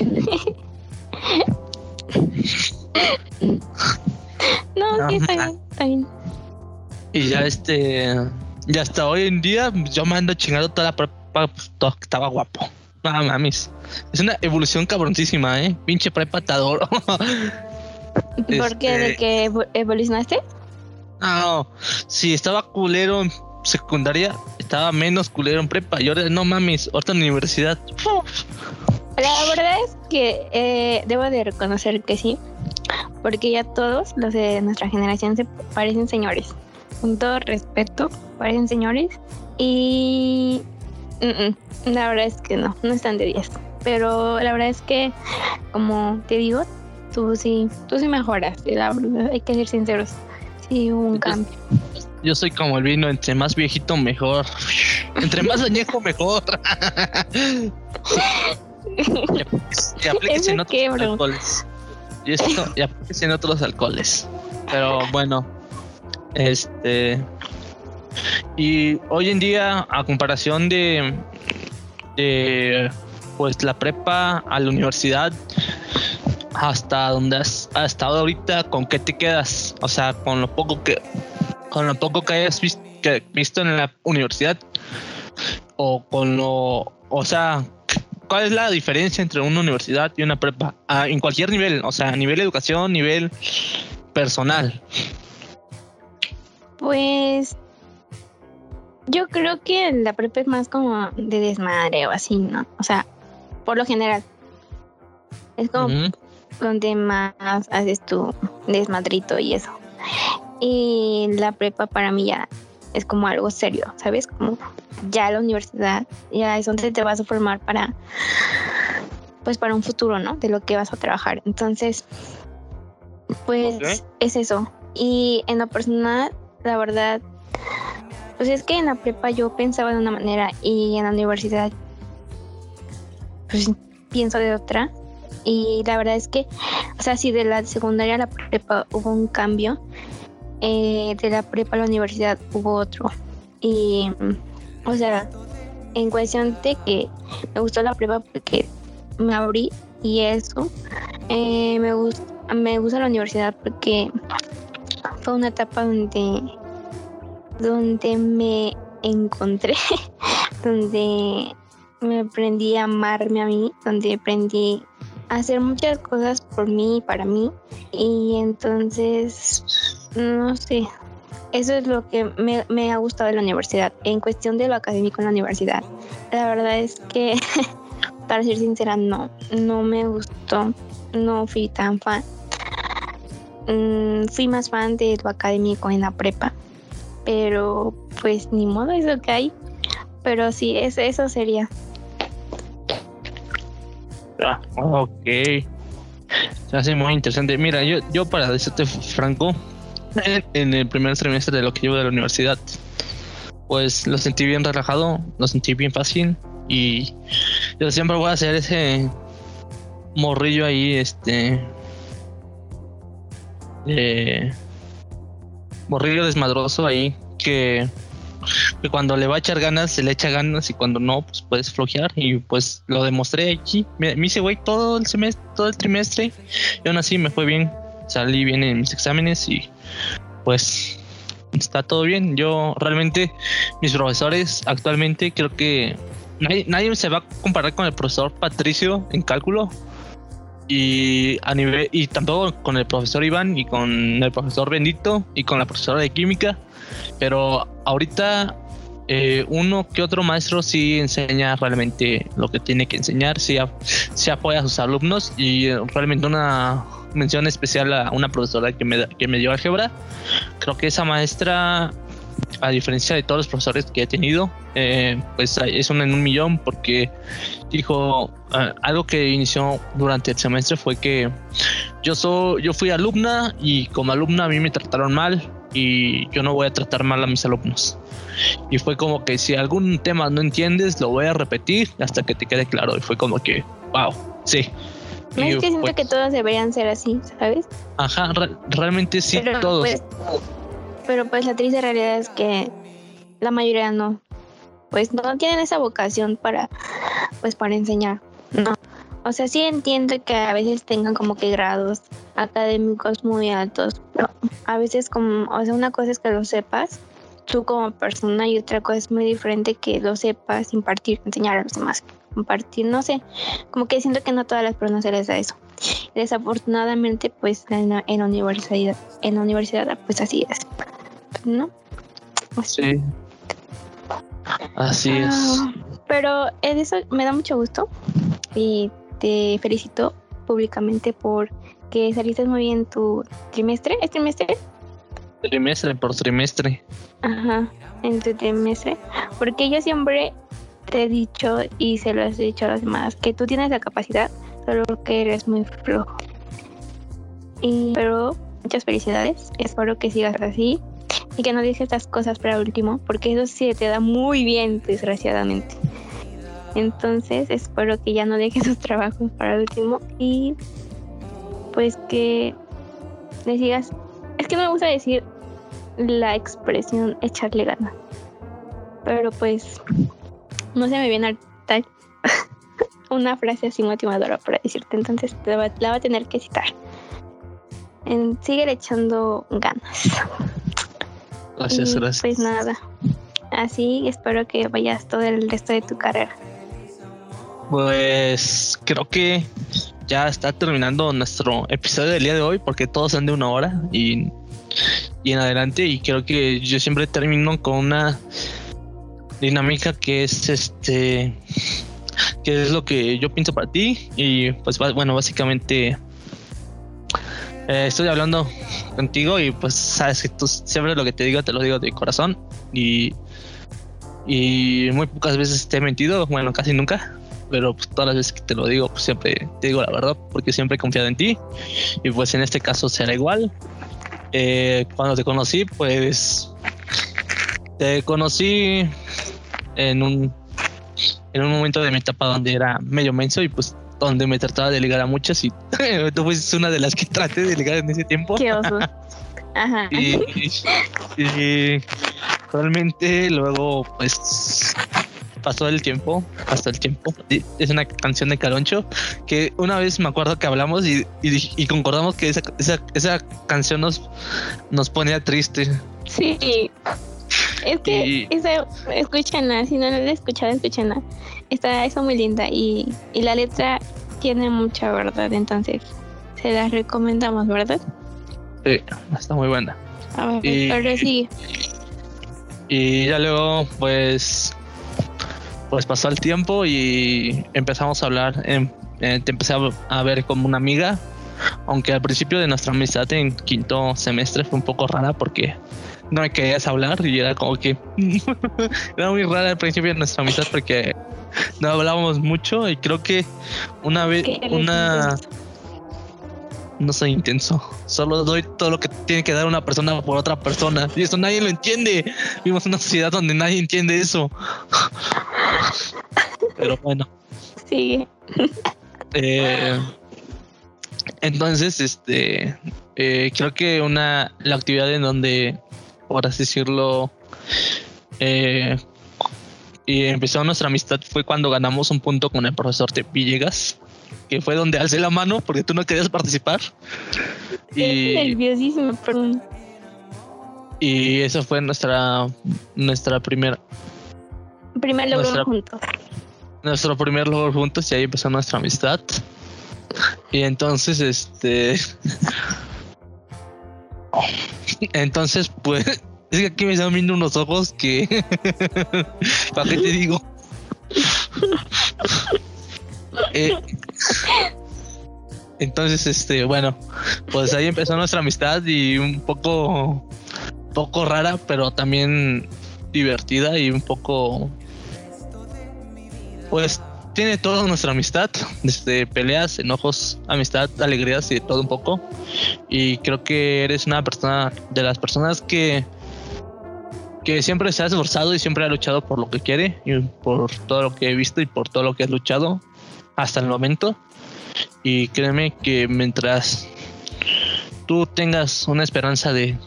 no, sí, está bien, está bien. Y ya este, ya hasta hoy en día yo me ando chingando toda la prepa, pues, todo, estaba guapo. No mames. Es una evolución cabroncísima, eh. Pinche prepatador. ¿Por qué? ¿De este, que evolucionaste? No, sí, estaba culero secundaria estaba menos culero en prepa y ahora no mames, ahorita en universidad. La verdad es que eh, debo de reconocer que sí, porque ya todos los de nuestra generación se parecen señores. Con todo respeto, parecen señores. Y la verdad es que no, no están de 10. Pero la verdad es que, como te digo, tú sí, tú sí mejoras, la verdad, hay que ser sinceros. Sí, hubo un cambio. Yo soy como el vino, entre más viejito mejor. *laughs* Entre más añejo mejor. *laughs* y, aplíquese en otros alcoholes. Y, esto, y en otros alcoholes. Pero bueno, este. Y hoy en día, a comparación de, de pues la prepa a la universidad, hasta donde has, has, estado ahorita, ¿con qué te quedas? O sea, con lo poco que con lo poco que hayas visto, que, visto en la universidad o con lo, o sea, ¿cuál es la diferencia entre una universidad y una prepa? Ah, en cualquier nivel, o sea, nivel de educación, nivel personal. Pues yo creo que la prepa es más como de desmadre o así, ¿no? O sea, por lo general. Es como donde más haces tu desmadrito y eso. Y la prepa para mí ya es como algo serio, ¿sabes? Como ya la universidad, ya es donde te vas a formar para, pues para un futuro, ¿no? De lo que vas a trabajar. Entonces, pues es eso. Y en lo personal, la verdad, pues es que en la prepa yo pensaba de una manera y en la universidad pues pienso de otra. Y la verdad es que, o sea, si de la secundaria a la prepa hubo un cambio, eh, de la prepa a la universidad hubo otro. Y, o sea, en cuestión de que me gustó la prepa porque me abrí y eso, eh, me, gusta, me gusta la universidad porque fue una etapa donde, donde me encontré, *laughs* donde me aprendí a amarme a mí, donde aprendí a hacer muchas cosas por mí y para mí. Y entonces, no sé, eso es lo que me, me, ha gustado de la universidad. En cuestión de lo académico en la universidad, la verdad es que, *laughs* para ser sincera, no, no me gustó, no fui tan fan. Mm, fui más fan de lo académico en la prepa, pero pues ni modo, es lo que hay. Pero sí, eso, eso sería. Ah, ok. Se hace muy interesante. Mira, yo, yo para decirte franco, en el primer trimestre de lo que llevo de la universidad, pues lo sentí bien relajado, lo sentí bien fácil y yo siempre voy a hacer ese morrillo ahí, este, morrillo desmadroso ahí que cuando le va a echar ganas, se le echa ganas y cuando no, pues puedes flojear. Y pues lo demostré aquí. Me, hice güey todo el semestre, todo el trimestre. Y aún así me fue bien. Salí bien en mis exámenes y pues está todo bien. Yo realmente, mis profesores actualmente creo que nadie, nadie se va a comparar con el profesor Patricio en cálculo y a nivel y tanto con el profesor Iván y con el profesor Bendito y con la profesora de química pero ahorita eh, uno que otro maestro sí enseña realmente lo que tiene que enseñar, sí, apoya a sus alumnos y realmente una mención especial a una profesora que me, que me dio álgebra. Creo que esa maestra, a diferencia de todos los profesores que he tenido, eh, pues es una en un millón porque dijo algo que inició durante el semestre fue que yo, soy, yo fui alumna y como alumna a mí me trataron mal y yo no voy a tratar mal a mis alumnos. Y fue como que si algún tema no entiendes, lo voy a repetir hasta que te quede claro. Y fue como que, wow, sí. Es que siento que todos deberían ser así, ¿sabes? Ajá, realmente sí, todos. Pues, pero pues la triste realidad es que la mayoría no. Pues no tienen esa vocación para, pues para enseñar. No. O sea, sí entiendo que a veces tengan como que grados académicos muy altos, pero a veces como, o sea, una cosa es que lo sepas tú como persona y otra cosa es muy diferente que lo sepas impartir, enseñar a los demás, compartir, no sé, como que siento que no todas las personas se les da eso. Desafortunadamente, pues en la, universidad, en la universidad, pues así es, ¿no? Sí. Así es. Ah, pero eso me da mucho gusto y te felicito públicamente por que saliste muy bien tu trimestre. ¿Es trimestre? Trimestre por trimestre. Ajá, en tu trimestre. Porque yo siempre te he dicho y se lo he dicho a los demás que tú tienes la capacidad, solo que eres muy flojo. Y, pero muchas felicidades. Espero que sigas así y que no dejes estas cosas para último, porque eso sí te da muy bien, desgraciadamente. Entonces espero que ya no dejes sus trabajos para último y pues que le sigas. Es que no me gusta decir la expresión echarle ganas. Pero pues no se me viene tal *laughs* una frase así motivadora para decirte. Entonces la va a tener que citar. sigue echando ganas. Gracias, gracias. Pues nada. Así espero que vayas todo el resto de tu carrera. Pues creo que ya está terminando nuestro episodio del día de hoy porque todos son de una hora y, y en adelante y creo que yo siempre termino con una dinámica que es este que es lo que yo pienso para ti y pues bueno básicamente eh, estoy hablando contigo y pues sabes que tú siempre lo que te digo te lo digo de corazón y y muy pocas veces te he mentido bueno casi nunca pero pues, todas las veces que te lo digo, pues siempre te digo la verdad, porque siempre he confiado en ti. Y pues en este caso será igual. Eh, cuando te conocí, pues te conocí en un en un momento de mi etapa donde era medio menso y pues donde me trataba de ligar a muchas y *laughs* tú fuiste una de las que traté de ligar en ese tiempo. Qué oso. Ajá. y, y realmente luego pues pasó el tiempo, hasta el tiempo. Es una canción de Caroncho que una vez me acuerdo que hablamos y, y, concordamos que esa, esa, esa, canción nos, nos ponía triste. Sí. Es que esa, escúchenla, si no la he escuchado, escúchenla. Está, está muy linda y, y la letra tiene mucha verdad, entonces se la recomendamos, ¿verdad? Sí, está muy buena. A ver, y, pero sigue. Y ya luego, pues, pues pasó el tiempo y empezamos a hablar. Eh, te empecé a, ver como una amiga, aunque al principio de nuestra amistad en quinto semestre fue un poco rara porque no me querías hablar y era como que *laughs* era muy rara al principio de nuestra amistad porque no hablábamos mucho y creo que una vez una no soy intenso. Solo doy todo lo que tiene que dar una persona por otra persona. Y eso nadie lo entiende. Vivimos en una sociedad donde nadie entiende eso. *laughs* Pero bueno. Sí. Eh, entonces, este, eh, creo que una, la actividad en donde, por así decirlo, eh, y empezó nuestra amistad fue cuando ganamos un punto con el profesor de Villegas que fue donde alcé la mano porque tú no querías participar. Y, nerviosísimo, perdón. Y eso fue nuestra nuestra primera primer logro juntos. Nuestro primer logro juntos y ahí empezó nuestra amistad. Y entonces este entonces pues *laughs* es que aquí me están viendo unos ojos que *laughs* ¿para qué te digo? *laughs* Eh, entonces, este, bueno, pues ahí empezó nuestra amistad y un poco, poco rara, pero también divertida y un poco, pues tiene toda nuestra amistad, desde peleas, enojos, amistad, alegrías y todo un poco. Y creo que eres una persona de las personas que que siempre se ha esforzado y siempre ha luchado por lo que quiere y por todo lo que he visto y por todo lo que has luchado hasta el momento. Y créeme que mientras tú tengas una esperanza de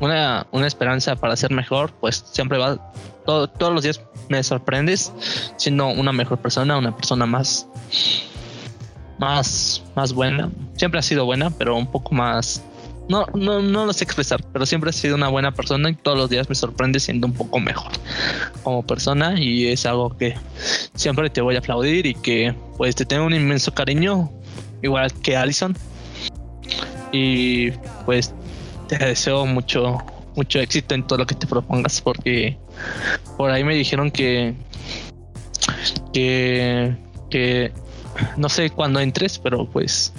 una, una esperanza para ser mejor, pues siempre va todos los días me sorprendes siendo una mejor persona, una persona más más más buena. Siempre ha sido buena, pero un poco más no, no, no lo sé expresar, pero siempre he sido una buena persona y todos los días me sorprende siendo un poco mejor como persona y es algo que siempre te voy a aplaudir y que pues te tengo un inmenso cariño, igual que Allison. Y pues te deseo mucho, mucho éxito en todo lo que te propongas porque por ahí me dijeron que, que, no sé cuándo entres, pero pues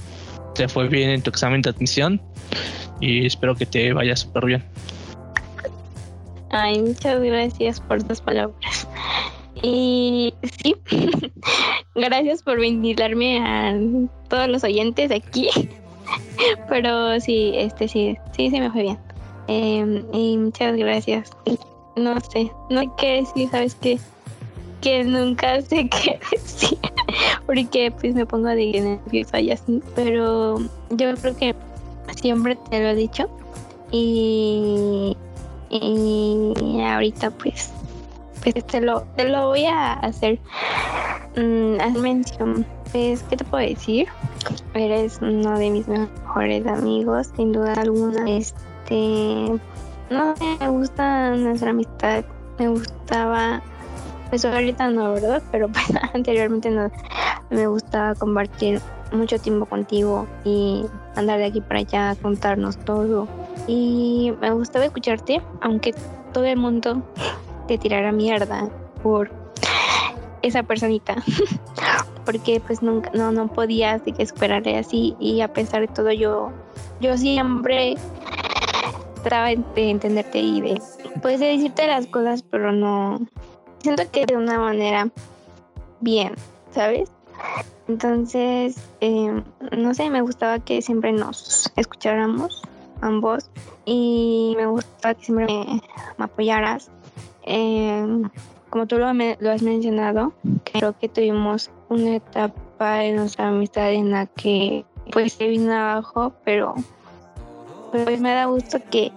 te fue bien en tu examen de admisión y espero que te vaya súper bien. Ay, muchas gracias por tus palabras. Y sí, *laughs* gracias por ventilarme a todos los oyentes aquí. *laughs* Pero sí, este sí, sí, se me fue bien. Em, y muchas gracias. No sé, no hay que decir, ¿sabes qué? Que nunca *laughs* sé qué decir. Porque pues me pongo de nerviosa y así. Pero yo creo que siempre te lo he dicho. Y, y ahorita pues, pues te lo, te lo voy a hacer. Mm, mención. Pues, ¿qué te puedo decir? Eres uno de mis mejores amigos, sin duda alguna. Este, no me gusta nuestra amistad. Me gustaba, pues ahorita no, ¿verdad? *laughs* Pero pues anteriormente no. Me gustaba compartir mucho tiempo contigo y andar de aquí para allá, contarnos todo. Y me gustaba escucharte, aunque todo el mundo te tirara mierda por esa personita. *laughs* Porque pues nunca, no, no podía así que esperarle así. Y a pesar de todo, yo, yo siempre trataba de entenderte y de, pues de decirte las cosas, pero no. Siento que de una manera bien, ¿sabes? Entonces, eh, no sé, me gustaba que siempre nos escucháramos ambos y me gustaba que siempre me, apoyaras. Eh, como tú lo, lo, has mencionado, creo que tuvimos una etapa de nuestra amistad en la que pues se vino abajo, pero pues me da gusto que,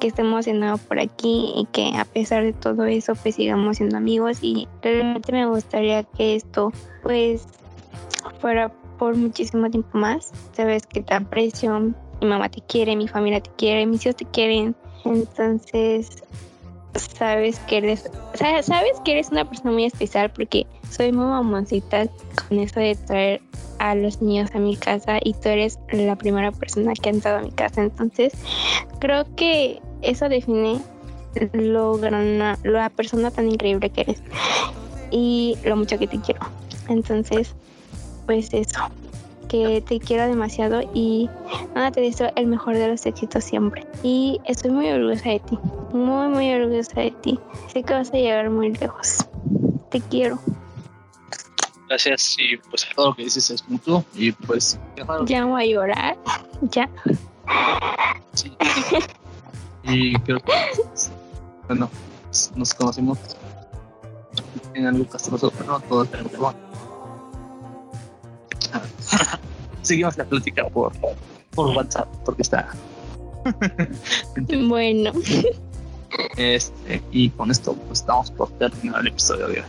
que estemos de nuevo por aquí y que a pesar de todo eso pues sigamos siendo amigos y realmente me gustaría que esto pues fuera por muchísimo tiempo más. Sabes que te aprecio, mi mamá te quiere, mi familia te quiere, mis hijos te quieren. Entonces, sabes que eres, sabes que eres una persona muy especial porque soy muy mamoncita con eso de traer a los niños a mi casa y tú eres la primera persona que ha entrado a mi casa. Entonces, creo que eso define lo gran, la persona tan increíble que eres y lo mucho que te quiero. Entonces, pues eso, que te quiero demasiado y nada, te deseo el mejor de los éxitos siempre. Y estoy muy orgullosa de ti, muy, muy orgullosa de ti. Sé que vas a llegar muy lejos. Te quiero. Gracias y pues todo lo que dices es mutuo y pues... Ya voy a llorar, ya. Sí. y creo que, bueno, pues, nos conocimos en algo castroso, pero no todo tenemos *laughs* Seguimos la plática por, por WhatsApp, porque está. bueno. Este, y con esto pues estamos por terminar el episodio de hoy.